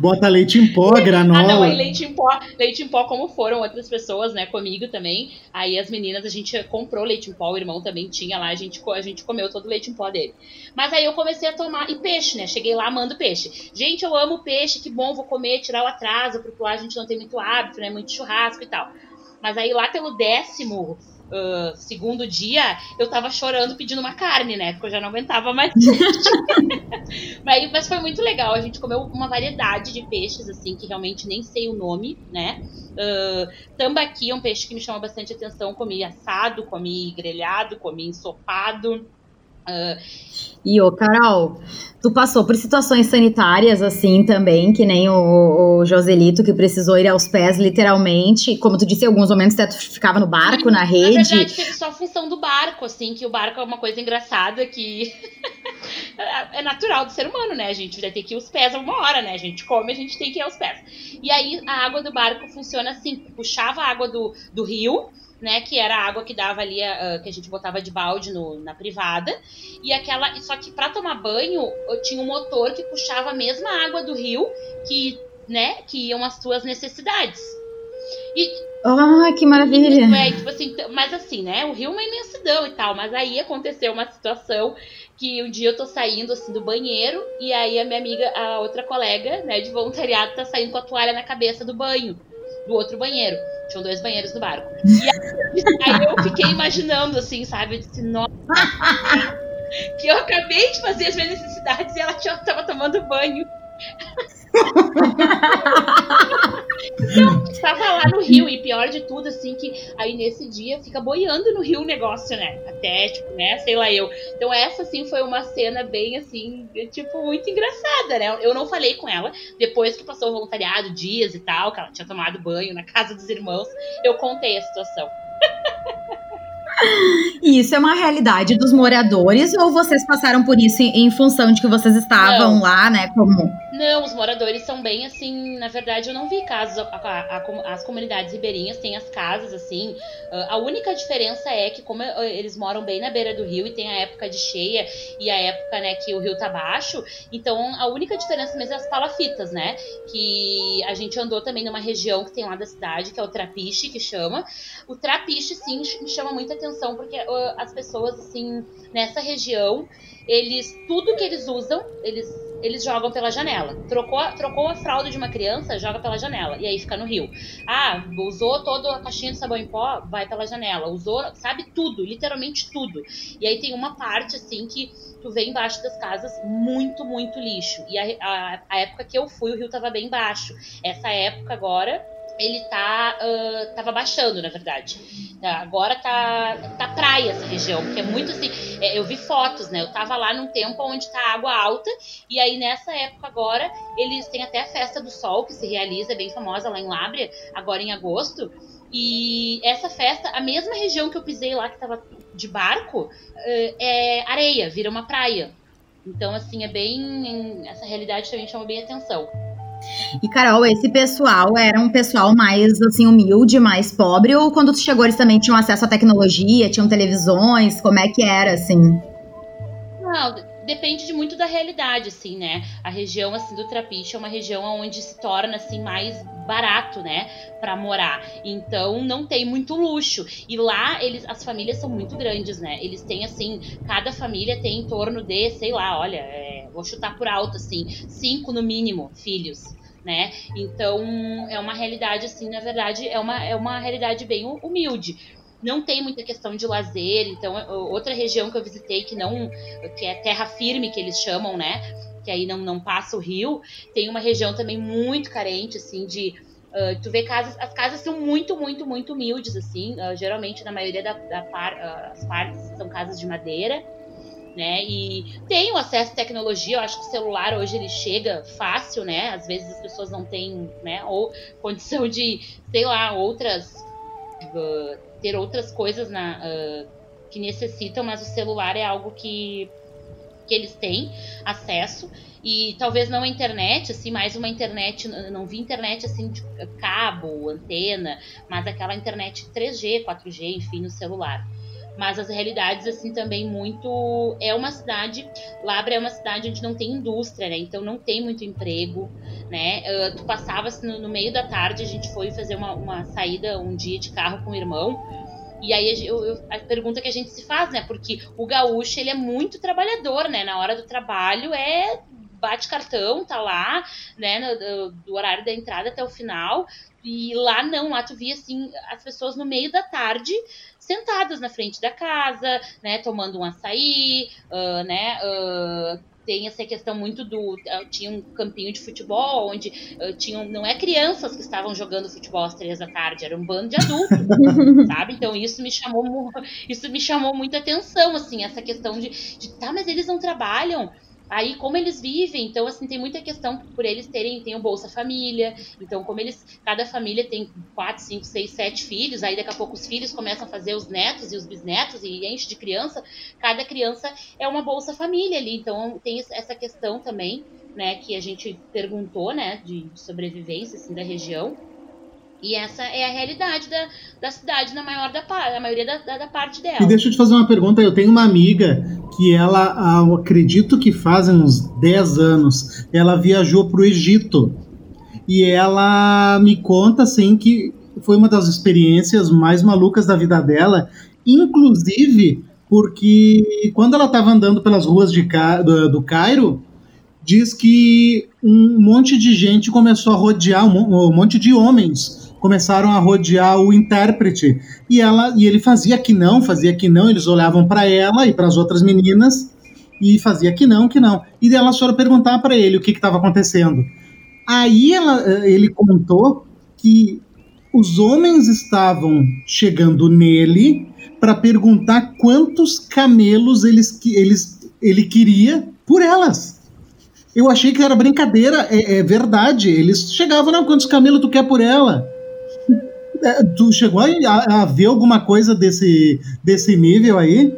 Bota leite em pó, granola. Ah, não, aí leite em pó, leite em pó, como foram outras pessoas, né, comigo também. Aí as meninas, a gente comprou leite em pó, o irmão também tinha lá, a gente, a gente comeu todo o leite em pó dele. Mas aí eu comecei a tomar. E peixe, né? Cheguei lá amando peixe. Gente, eu amo peixe, que bom, vou comer, tirar o atraso, porque lá a gente não tem muito hábito, né? Muito churrasco e tal. Mas aí lá pelo décimo uh, segundo dia, eu tava chorando pedindo uma carne, né? Porque eu já não aguentava mais. [LAUGHS] mas, mas foi muito legal. A gente comeu uma variedade de peixes, assim, que realmente nem sei o nome, né? Uh, tambaqui é um peixe que me chama bastante atenção. Comi assado, comi grelhado, comi ensopado. Uh, e ô, Carol, tu passou por situações sanitárias assim também, que nem o, o, Joselito que precisou ir aos pés literalmente. Como tu disse, em alguns momentos tu ficava no barco, na rede. Na verdade, teve só a função do barco, assim, que o barco é uma coisa engraçada que [LAUGHS] é natural do ser humano, né? A gente vai ter que ir aos pés uma hora, né? A gente come, a gente tem que ir aos pés. E aí a água do barco funciona assim: puxava a água do, do rio né? Que era a água que dava ali, uh, que a gente botava de balde no, na privada. E aquela. Só que para tomar banho, eu tinha um motor que puxava a mesma água do rio que, né, que iam as tuas necessidades. E, ah, que maravilha! É, tipo assim, mas assim, né? O rio é uma imensidão e tal. Mas aí aconteceu uma situação que um dia eu tô saindo assim do banheiro e aí a minha amiga, a outra colega, né, de voluntariado, tá saindo com a toalha na cabeça do banho, do outro banheiro. Tinham dois banheiros no barco. E aí, aí eu fiquei imaginando, assim, sabe? Eu disse, nossa. [LAUGHS] que eu acabei de fazer as minhas necessidades e ela tava tomando banho. Então, estava lá no rio, e pior de tudo, assim, que aí nesse dia fica boiando no rio o negócio, né? Até, tipo, né? Sei lá eu. Então, essa, assim, foi uma cena bem, assim, tipo, muito engraçada, né? Eu não falei com ela, depois que passou o voluntariado, dias e tal, que ela tinha tomado banho na casa dos irmãos, eu contei a situação. [LAUGHS] E isso é uma realidade dos moradores ou vocês passaram por isso em, em função de que vocês estavam não. lá, né? Como não, os moradores são bem assim. Na verdade, eu não vi casos. A, a, a, as comunidades ribeirinhas têm as casas assim. a única diferença é que, como eles moram bem na beira do rio e tem a época de cheia e a época né, que o rio tá baixo, então a única diferença mesmo é as palafitas, né? Que a gente andou também numa região que tem lá da cidade, que é o Trapiche, que chama. O Trapiche, sim, me chama muita atenção, porque uh, as pessoas, assim, nessa região, eles. Tudo que eles usam, eles eles jogam pela janela. Trocou, trocou a fralda de uma criança, joga pela janela. E aí fica no rio. Ah, usou toda a caixinha de sabão em pó, vai pela janela. Usou, sabe tudo, literalmente tudo. E aí tem uma parte, assim, que tu vê embaixo das casas muito, muito lixo. E a, a, a época que eu fui, o rio tava bem baixo. Essa época agora, ele tá uh, tava baixando, na verdade. Agora tá tá praia essa região, porque é muito assim, é, eu vi fotos, né? Eu tava lá num tempo onde tá água alta e aí nessa época agora eles têm até a festa do sol que se realiza, é bem famosa lá em Lábrea, agora em agosto. E essa festa, a mesma região que eu pisei lá que tava de barco, uh, é areia, vira uma praia. Então assim, é bem essa realidade também chama bem atenção. E, Carol, esse pessoal era um pessoal mais, assim, humilde, mais pobre? Ou quando tu chegou eles também tinham acesso à tecnologia, tinham televisões? Como é que era, assim? Não, depende de muito da realidade, assim, né? A região, assim, do Trapiche é uma região onde se torna, assim, mais barato, né, para morar. Então não tem muito luxo. E lá eles, as famílias são muito grandes, né? Eles têm assim, cada família tem em torno de, sei lá, olha, é, vou chutar por alto assim, cinco no mínimo filhos. Né? Então é uma realidade assim, na verdade é uma, é uma realidade bem humilde não tem muita questão de lazer, então outra região que eu visitei que não que é terra firme que eles chamam, né? Que aí não, não passa o rio, tem uma região também muito carente assim de Uh, tu vê casas, as casas são muito, muito, muito humildes, assim. Uh, geralmente, na maioria das da par, uh, as partes são casas de madeira, né? E tem o acesso à tecnologia. Eu acho que o celular hoje ele chega fácil, né? Às vezes as pessoas não têm, né? Ou condição de, sei lá, outras ter outras coisas na, uh, que necessitam, mas o celular é algo que, que eles têm acesso. E talvez não a internet, assim, mais uma internet, não vi internet assim de cabo, antena, mas aquela internet 3G, 4G, enfim, no celular. Mas as realidades assim também muito é uma cidade Labra é uma cidade onde não tem indústria né? Então não tem muito emprego né? Uh, tu passava no, no, meio da tarde a gente foi fazer uma, uma saída um dia de carro com o irmão. E aí eu, eu, a pergunta que a gente se faz né? Porque o gaúcho ele é muito trabalhador né? Na hora do trabalho é bate cartão, tá lá, né, no, do horário da entrada até o final. E lá não, lá tu via assim as pessoas no meio da tarde sentadas na frente da casa, né, tomando um açaí, uh, né, uh, tem essa questão muito do uh, tinha um campinho de futebol onde uh, tinham não é crianças que estavam jogando futebol às três da tarde era um bando de adultos [LAUGHS] sabe? Então isso me chamou [LAUGHS] isso me chamou muita atenção assim essa questão de, de tá mas eles não trabalham Aí, como eles vivem, então, assim, tem muita questão por eles terem, tem o Bolsa Família, então, como eles, cada família tem quatro, cinco, seis, sete filhos, aí daqui a pouco os filhos começam a fazer os netos e os bisnetos e enche de criança, cada criança é uma Bolsa Família ali, então tem essa questão também, né, que a gente perguntou, né, de sobrevivência, assim, da região, e essa é a realidade da, da cidade na maior da, a maioria da, da, da, parte dela. E deixa eu te fazer uma pergunta. Eu tenho uma amiga que ela, eu acredito que fazem uns 10 anos, ela viajou para o Egito. E ela me conta assim que foi uma das experiências mais malucas da vida dela, inclusive porque quando ela estava andando pelas ruas de, do, do Cairo, diz que um monte de gente começou a rodear, um monte de homens começaram a rodear o intérprete e ela e ele fazia que não, fazia que não, eles olhavam para ela e para as outras meninas e fazia que não, que não. E elas foram perguntar para ele o que estava acontecendo. Aí ela, eh, ele contou que os homens estavam chegando nele para perguntar quantos camelos eles, eles, ele queria por elas. Eu achei que era brincadeira, é, é verdade. Eles chegavam, não, quantos camelos tu quer por ela? É, tu chegou a, a, ver alguma coisa desse, desse nível aí?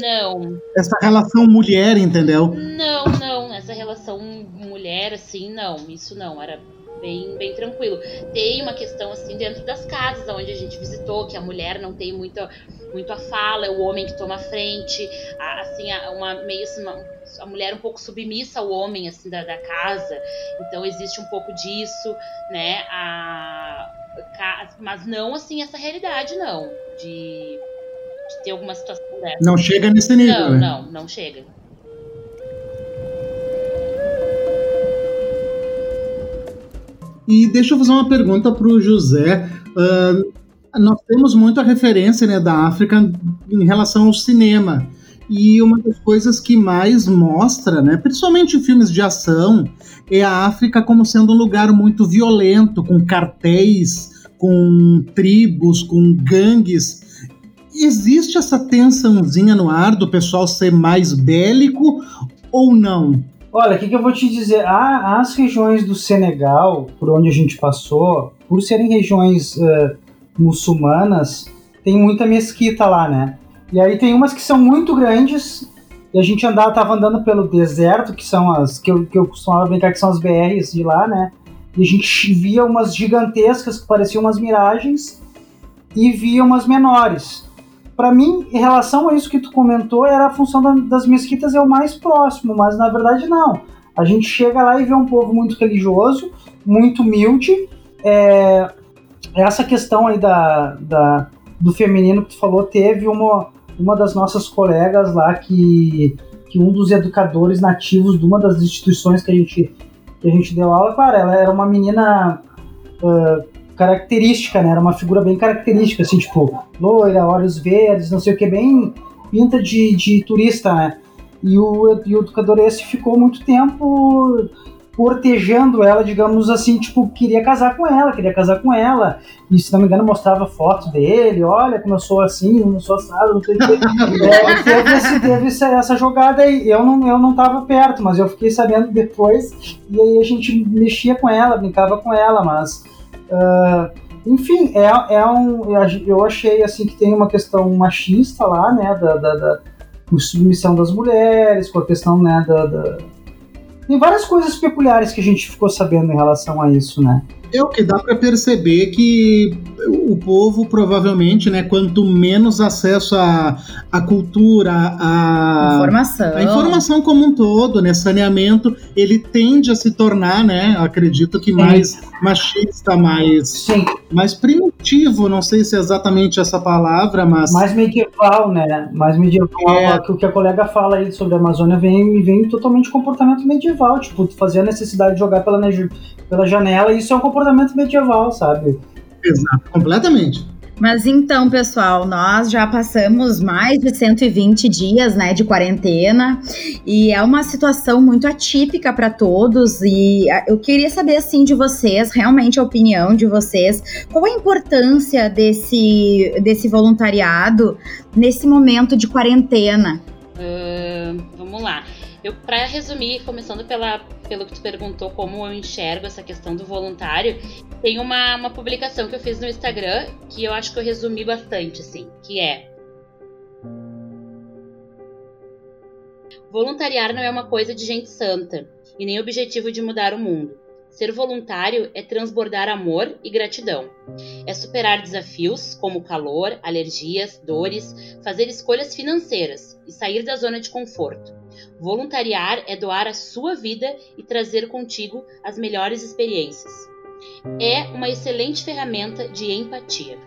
Não. Essa relação mulher, entendeu? Não, não. Essa relação mulher, assim, não. Isso não. Era bem, bem tranquilo. Tem uma questão, assim, dentro das casas onde a gente visitou, que a mulher não tem muita, muito a fala, é o homem que toma a frente, a, assim, uma meio assim, uma, a mulher um pouco submissa ao homem, assim, da, da casa. Então existe um pouco disso, né? A, mas não, assim, essa realidade, não. De, de ter alguma situação dessa. Não chega nesse nível, Não, né? não, não chega. E deixa eu fazer uma pergunta para o José. Uh, nós temos muita referência né, da África em relação ao cinema. E uma das coisas que mais mostra, né, principalmente em filmes de ação, é a África como sendo um lugar muito violento, com cartéis, com tribos, com gangues. Existe essa tensãozinha no ar do pessoal ser mais bélico ou não? Olha, o que, que, eu vou te dizer? Ah, as regiões do Senegal, por onde a gente passou, por serem regiões uh, muçulmanas, tem muita mesquita lá, né? E aí tem umas que são muito grandes, e a gente andava, tava andando pelo deserto, que são as que eu, que eu costumava brincar que são as BRs de lá, né? E a gente via umas gigantescas que pareciam umas miragens e via umas menores para mim, em relação a isso que tu comentou, era a função da, das mesquitas é o mais próximo, mas na verdade não. A gente chega lá e vê um povo muito religioso, muito humilde. É, essa questão aí da, da, do feminino que tu falou, teve uma, uma das nossas colegas lá que, que um dos educadores nativos de uma das instituições que a gente, que a gente deu aula, claro, ela era uma menina uh, característica, né? Era uma figura bem característica, assim, tipo, loira, olhos verdes, não sei o que, bem pinta de, de turista, né? E o, e o educador esse ficou muito tempo cortejando ela, digamos assim, tipo, queria casar com ela, queria casar com ela. E se não me engano, mostrava foto dele, olha como eu sou assim, não sou assado, não sei o que. [LAUGHS] É, teve, esse, teve essa jogada aí. Eu não, eu não tava perto, mas eu fiquei sabendo depois. E aí a gente mexia com ela, brincava com ela, mas Uh, enfim, é, é um. Eu achei assim que tem uma questão machista lá, né? Da, da, da submissão das mulheres, com a questão, né, da, da. Tem várias coisas peculiares que a gente ficou sabendo em relação a isso, né? É o que dá para perceber que o povo provavelmente, né, quanto menos acesso à, à cultura, à informação. a informação como um todo, né, saneamento, ele tende a se tornar, né, acredito que mais Sim. machista, mais Sim. mais primitivo, não sei se é exatamente essa palavra, mas mais medieval, né? Mais medieval, é. que o que a colega fala aí sobre a Amazônia vem vem totalmente comportamento medieval, tipo, fazer a necessidade de jogar pela pela janela, isso é um comportamento medieval, sabe? Exato, completamente. Mas então, pessoal, nós já passamos mais de 120 dias, né, de quarentena, e é uma situação muito atípica para todos, e eu queria saber assim de vocês, realmente a opinião de vocês, qual a importância desse desse voluntariado nesse momento de quarentena? Uh, vamos lá. Eu, para resumir, começando pela, pelo que tu perguntou, como eu enxergo essa questão do voluntário, tem uma, uma publicação que eu fiz no Instagram que eu acho que eu resumi bastante, assim, que é Voluntariar não é uma coisa de gente santa e nem objetivo de mudar o mundo. Ser voluntário é transbordar amor e gratidão. É superar desafios como calor, alergias, dores, fazer escolhas financeiras e sair da zona de conforto. Voluntariar é doar a sua vida e trazer contigo as melhores experiências. É uma excelente ferramenta de empatia.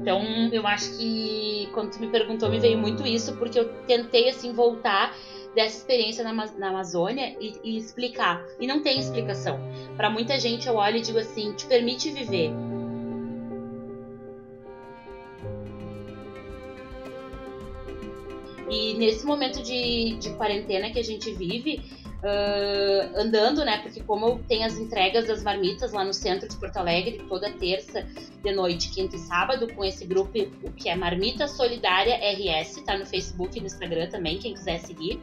Então, eu acho que quando tu me perguntou, me veio muito isso, porque eu tentei assim voltar dessa experiência na, na Amazônia e, e, explicar. E não tem explicação. Para muita gente, eu olho e digo assim: te permite viver. E nesse momento de, de quarentena que a gente vive, uh, andando, né? Porque como tem as entregas das marmitas lá no centro de Porto Alegre, toda terça de noite, quinta e sábado, com esse grupo que é Marmita Solidária RS, tá no Facebook e no Instagram também, quem quiser seguir.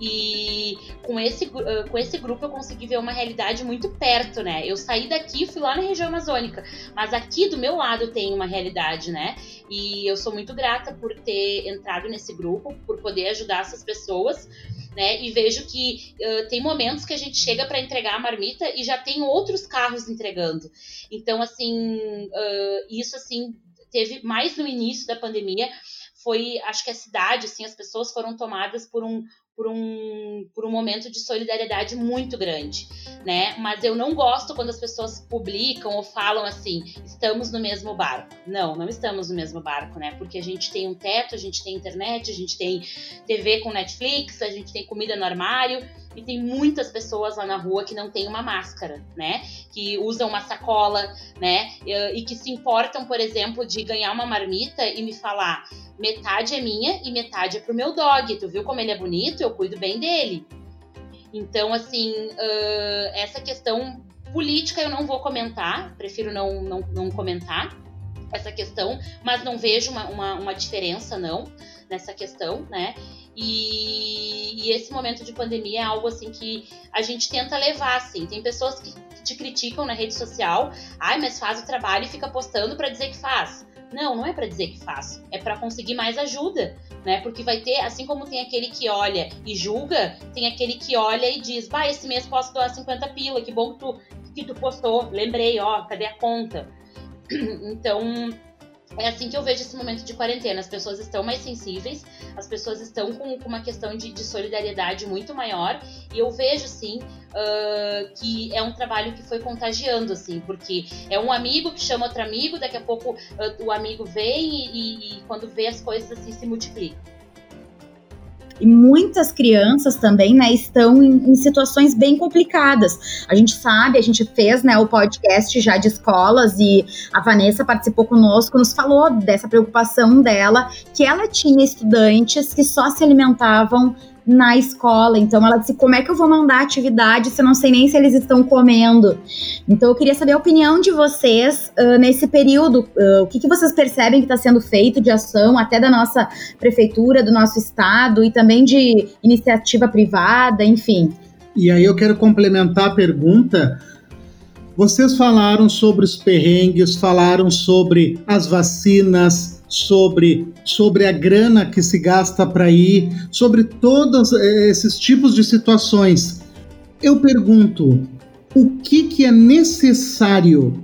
E com esse, com esse grupo eu consegui ver uma realidade muito perto, né? Eu saí daqui, fui lá na região amazônica, mas aqui do meu lado tem uma realidade, né? E eu sou muito grata por ter entrado nesse grupo, por poder ajudar essas pessoas. Né, e vejo que uh, tem momentos que a gente chega para entregar a marmita e já tem outros carros entregando. Então, assim, uh, isso assim teve mais no início da pandemia, foi, acho que a cidade, assim, as pessoas foram tomadas por um, por um, por um momento de solidariedade muito grande, né? Mas eu não gosto quando as pessoas publicam ou falam assim, estamos no mesmo barco. Não, não estamos no mesmo barco, né? Porque a gente tem um teto, a gente tem internet, a gente tem TV com Netflix, a gente tem comida no armário e tem muitas pessoas lá na rua que não têm uma máscara, né? Que usam uma sacola, né? E que se importam, por exemplo, de ganhar uma marmita e me falar metade é minha e metade é pro meu dog. Tu viu como ele é bonito? Eu cuido bem dele. Então, assim, uh, essa questão política eu não vou comentar, prefiro não, não, não comentar essa questão, mas não vejo uma, uma, uma diferença, não, nessa questão, né? E, e, esse momento de pandemia é algo assim que a gente tenta levar, assim. Tem pessoas que te criticam na rede social, ai, mas faz o trabalho e fica postando para dizer que faz. Não, não é para dizer que faço, é para conseguir mais ajuda, né? Porque vai ter, assim como tem aquele que olha e julga, tem aquele que olha e diz: "Bah, esse mês posso doar 50 pila, que bom que tu que tu postou, lembrei, ó, cadê a conta?" [CLEARS THROAT] Então, é assim que eu vejo esse momento de quarentena. As pessoas estão mais sensíveis, as pessoas estão com, com uma questão de, de, solidariedade muito maior. E eu vejo, sim, uh, que é um trabalho que foi contagiando, assim, porque é um amigo que chama outro amigo, daqui a pouco uh, o amigo vem e, e, e quando vê as coisas assim se multiplicam. E muitas crianças também, né, estão em, em, situações bem complicadas. A gente sabe, a gente fez, né, o podcast já de escolas e a Vanessa participou conosco, nos falou dessa preocupação dela, que ela tinha estudantes que só se alimentavam na escola. Então ela disse: como é que eu vou mandar atividade se eu não sei nem se eles estão comendo? Então eu queria saber a opinião de vocês uh, nesse período. Uh, o que, que vocês percebem que está sendo feito de ação, até da nossa prefeitura, do nosso estado e também de iniciativa privada, enfim. E aí eu quero complementar a pergunta. Vocês falaram sobre os perrengues, falaram sobre as vacinas, sobre, sobre a grana que se gasta para ir, sobre todos eh, esses tipos de situações. Eu pergunto, o que, que é necessário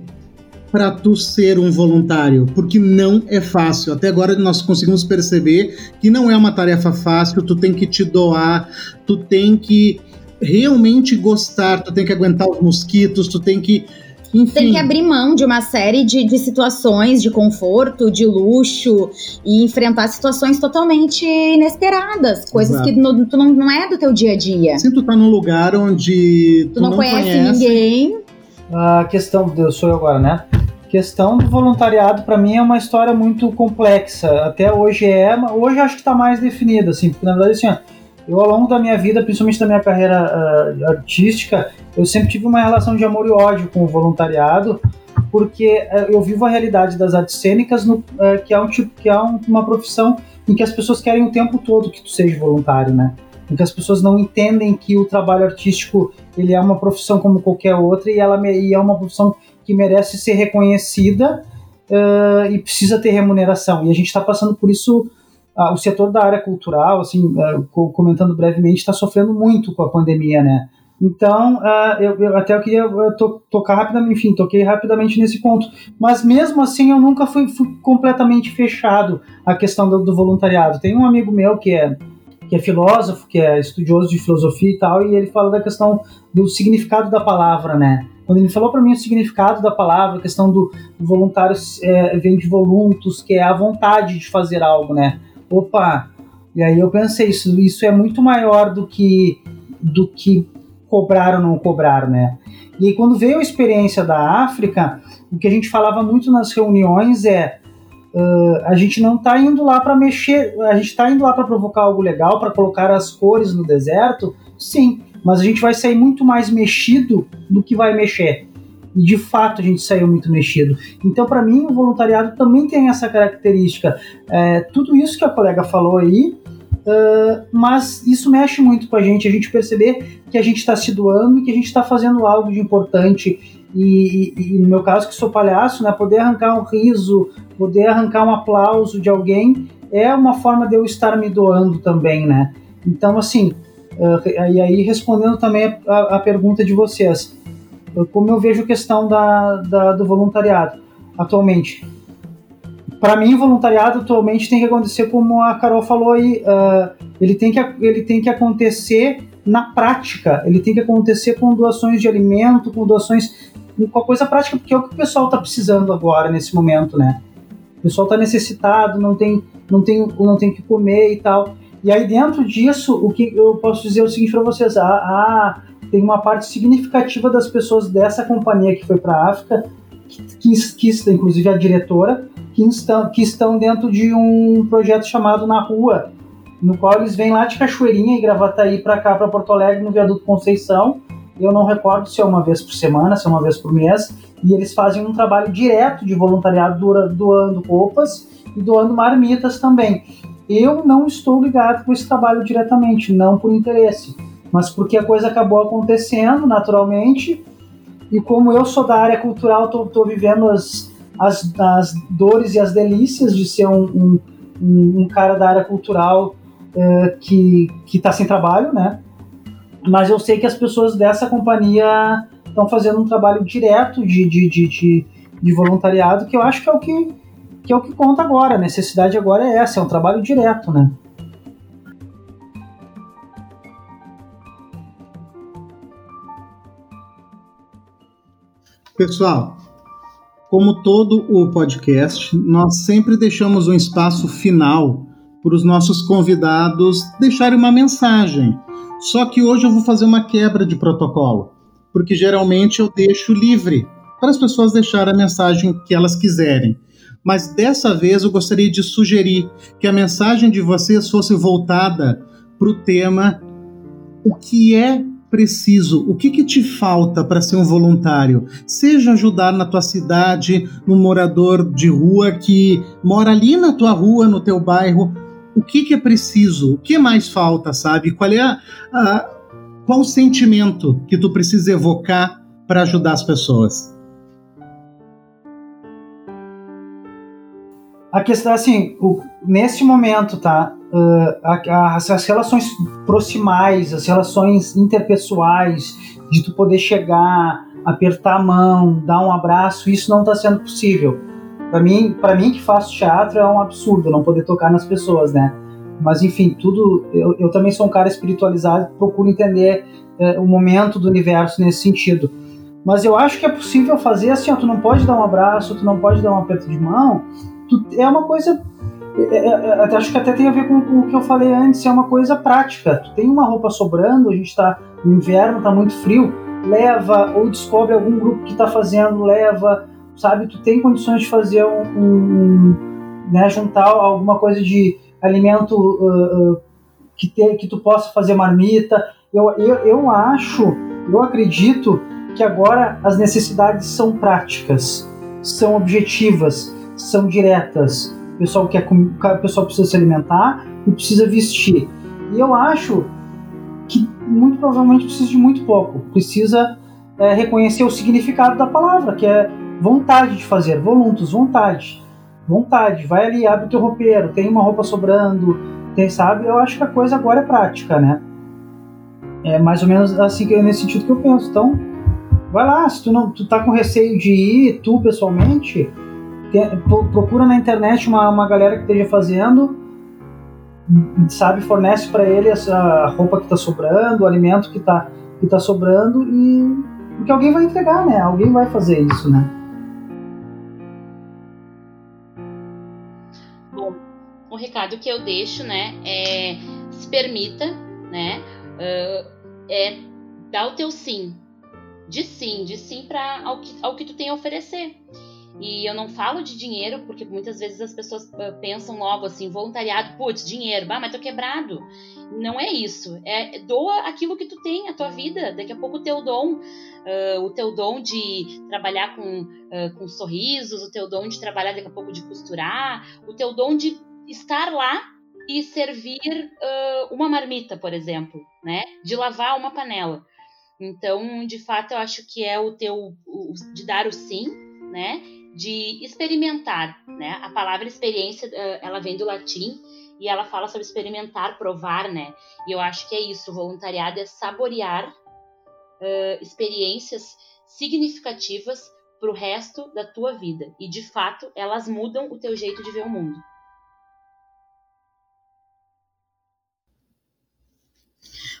para tu ser um voluntário? Porque não é fácil. Até agora nós conseguimos perceber que não é uma tarefa fácil, tu tem que te doar, tu tem que realmente gostar, tu tem que aguentar os mosquitos, tu tem que enfim. Tem que abrir mão de uma série de, de situações de conforto, de luxo e enfrentar situações totalmente inesperadas, coisas Exato. que no, tu não, não é do teu dia a dia. Sim, tu tá num lugar onde tu, tu não, não, conhece, conhece ninguém. A questão, eu sou eu agora, né? A questão do voluntariado para mim é uma história muito complexa. Até hoje é, hoje acho que está mais definida, assim, porque na verdade assim, ó, eu ao longo da minha vida, principalmente da minha carreira uh, artística, eu sempre tive uma relação de amor e ódio com o voluntariado, porque uh, eu vivo a realidade das artes cênicas, no, uh, que é, um tipo, que é um, uma profissão em que as pessoas querem o tempo todo que tu seja voluntário, né? Em que as pessoas não entendem que o trabalho artístico ele é uma profissão como qualquer outra e ela e é uma profissão que merece ser reconhecida e precisa ter remuneração. E a gente está passando por isso ah, o setor da área cultural, assim, ah, comentando brevemente, está sofrendo muito com a pandemia, né? Então, uh, eu, eu, até eu queria to, tocar rapidamente, enfim, toquei rapidamente nesse ponto. Mas mesmo assim, eu nunca fui, fui completamente fechado à questão do, do, voluntariado. Tem um amigo meu que é, que é filósofo, que é estudioso de filosofia e tal, e ele fala da questão do significado da palavra, né? Quando ele falou para mim o significado da palavra, a questão do voluntário é, vem de voluntos, que é a vontade de fazer algo, né? Opa, e aí eu pensei, isso, isso é muito maior do que, do que cobrar ou não cobrar, né? E aí, quando veio a experiência da África, o que a gente falava muito nas reuniões é uh, a gente não está indo lá para mexer, a gente está indo lá para provocar algo legal, para colocar as cores no deserto, sim, mas a gente vai sair muito mais mexido do que vai mexer. E de fato a gente saiu muito mexido. Então, para mim, o voluntariado também tem essa característica. É, tudo isso que a colega falou aí Uh, mas isso mexe muito com a gente, a gente perceber que a gente está se doando que a gente está fazendo algo de importante. E, e, e, no meu caso, que sou palhaço, né, poder arrancar um riso, poder arrancar um aplauso de alguém é uma forma de eu estar me doando também, né? Então, assim, uh, e aí respondendo também a, a, pergunta de vocês, como eu vejo a questão da, da do voluntariado atualmente para mim, o voluntariado atualmente tem que acontecer como a Carol falou aí, uh, ele, tem que, ele tem que acontecer na prática, ele tem que acontecer com doações de alimento, com doações, com a coisa prática, porque é o que o pessoal está precisando agora, nesse momento, né? O pessoal está necessitado, não tem, não tem, não tem que comer e tal. E aí, dentro disso, o que eu posso dizer é o seguinte para vocês: ah, ah, tem uma parte significativa das pessoas dessa companhia que foi para a África, que, que, inclusive a diretora, que estão, que estão dentro de um projeto chamado Na Rua, no qual eles vêm lá de Cachoeirinha e Gravataí para cá, para Porto Alegre, no Viaduto Conceição. Eu não recordo se é uma vez por semana, se é uma vez por mês, e eles fazem um trabalho direto de voluntariado doando roupas e doando marmitas também. Eu não estou ligado com esse trabalho diretamente, não por interesse, mas porque a coisa acabou acontecendo naturalmente. E como eu sou da área cultural, estou vivendo as, as, as dores e as delícias de ser um, um, um cara da área cultural uh, que está sem trabalho, né? Mas eu sei que as pessoas dessa companhia estão fazendo um trabalho direto de, de, de, de, de voluntariado, que eu acho que é o que, que é o que conta agora. A necessidade agora é essa, é um trabalho direto, né? Pessoal, como todo o podcast, nós sempre deixamos um espaço final para os nossos convidados deixarem uma mensagem. Só que hoje eu vou fazer uma quebra de protocolo, porque geralmente eu deixo livre para as pessoas deixarem a mensagem que elas quiserem. Mas dessa vez eu gostaria de sugerir que a mensagem de vocês fosse voltada para o tema o que é preciso, o que, que te falta para ser um voluntário? Seja ajudar na tua cidade, no morador de rua que mora ali na tua rua, no teu bairro. O que, que é preciso? O que mais falta, sabe? Qual é a, a qual o sentimento que tu precisa evocar para ajudar as pessoas? A questão assim, o, momento, tá? Uh, as, as relações proximais, as relações interpessoais, de tu poder chegar, apertar a mão, dar um abraço, isso não está sendo possível. Para mim, para mim que faço teatro é um absurdo não poder tocar nas pessoas, né? Mas enfim, tudo. Eu, eu também sou um cara espiritualizado, procuro entender uh, o momento do universo nesse sentido. Mas eu acho que é possível fazer assim, ó, tu não pode dar um abraço, tu não pode dar um aperto de mão. Tu, é uma coisa é, é, é, acho que até tem a ver com, com, o que eu falei antes, é uma coisa prática. Tu tem uma roupa sobrando, a gente está no inverno, está muito frio, leva, ou descobre algum grupo que está fazendo, leva, sabe? Tu tem condições de fazer um, um né, juntar alguma coisa de alimento uh, uh, que, te, que tu possa fazer marmita. Eu, eu, eu acho, eu acredito que agora as necessidades são práticas, são objetivas, são diretas o pessoal quer o pessoal precisa se alimentar e precisa vestir. E eu acho que muito provavelmente precisa de muito pouco. Precisa é, reconhecer o significado da palavra, que é vontade de fazer, voluntos, vontade. Vontade, vai ali, abre o teu roupeiro, tem uma roupa sobrando, tem, sabe? Eu acho que a coisa agora é prática, né? É mais ou menos assim é nesse sentido que eu penso. Então, vai lá, se tu não tu tá com receio de ir, tu pessoalmente, procura na internet uma, uma galera que esteja fazendo, sabe, fornece para ele essa roupa que está sobrando, o alimento que está que tá sobrando e porque alguém vai entregar, né? Alguém vai fazer isso, né? Bom, o recado que eu deixo, né, é se permita, né, uh, é dar o teu sim, de sim, de sim para ao que, ao que tu tem a oferecer. E eu não falo de dinheiro, porque muitas vezes as pessoas uh, pensam logo assim, voluntariado, putz, dinheiro, bah, mas tô quebrado. Não é isso. É doa aquilo que tu tem, a tua vida. Daqui a pouco o teu dom, uh, o teu dom de trabalhar com, uh, com sorrisos, o teu dom de trabalhar daqui a pouco de costurar, o teu dom de estar lá e servir uh, uma marmita, por exemplo, né? De lavar uma panela. Então, de fato, eu acho que é o teu o, de dar o sim, né? De experimentar, né? A palavra experiência, uh, ela vem do latim e ela fala sobre experimentar, provar, né? E eu acho que é isso. Voluntariado é saborear uh, experiências significativas para o resto da tua vida. E de fato, elas mudam o teu jeito de ver o mundo.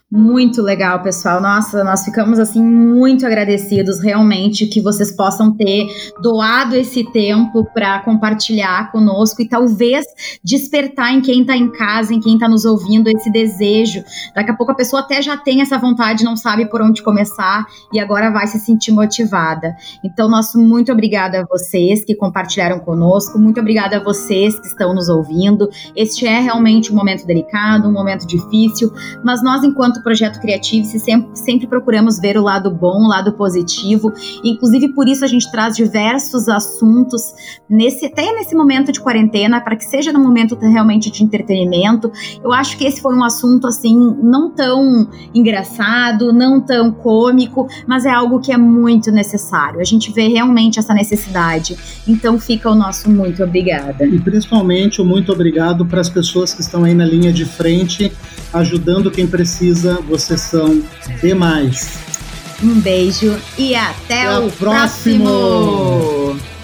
Muito legal, pessoal. Nossa, nós ficamos assim muito agradecidos realmente que vocês possam ter doado esse tempo para compartilhar conosco e talvez despertar em quem está em casa, em quem está nos ouvindo esse desejo. Daqui a pouco a pessoa até já tem essa vontade, não sabe por onde começar e agora vai se sentir motivada. Então, nosso muito obrigada a vocês que compartilharam conosco, muito obrigada a vocês que estão nos ouvindo. Este é realmente um momento delicado, um momento difícil, mas nós enquanto enquanto projeto criativo, sempre, sempre procuramos ver o lado bom, o lado positivo. Inclusive, por isso a gente traz diversos assuntos nesse até nesse momento de quarentena, para que seja no momento realmente de entretenimento. Eu acho que esse foi um assunto assim não tão engraçado, não tão cômico, mas é algo que é muito necessário. A gente vê realmente essa necessidade. Então fica o nosso muito obrigada. E principalmente o muito obrigado para as pessoas que estão aí na linha de frente ajudando quem precisa. Vocês são demais. Um beijo e até, até o próximo. próximo.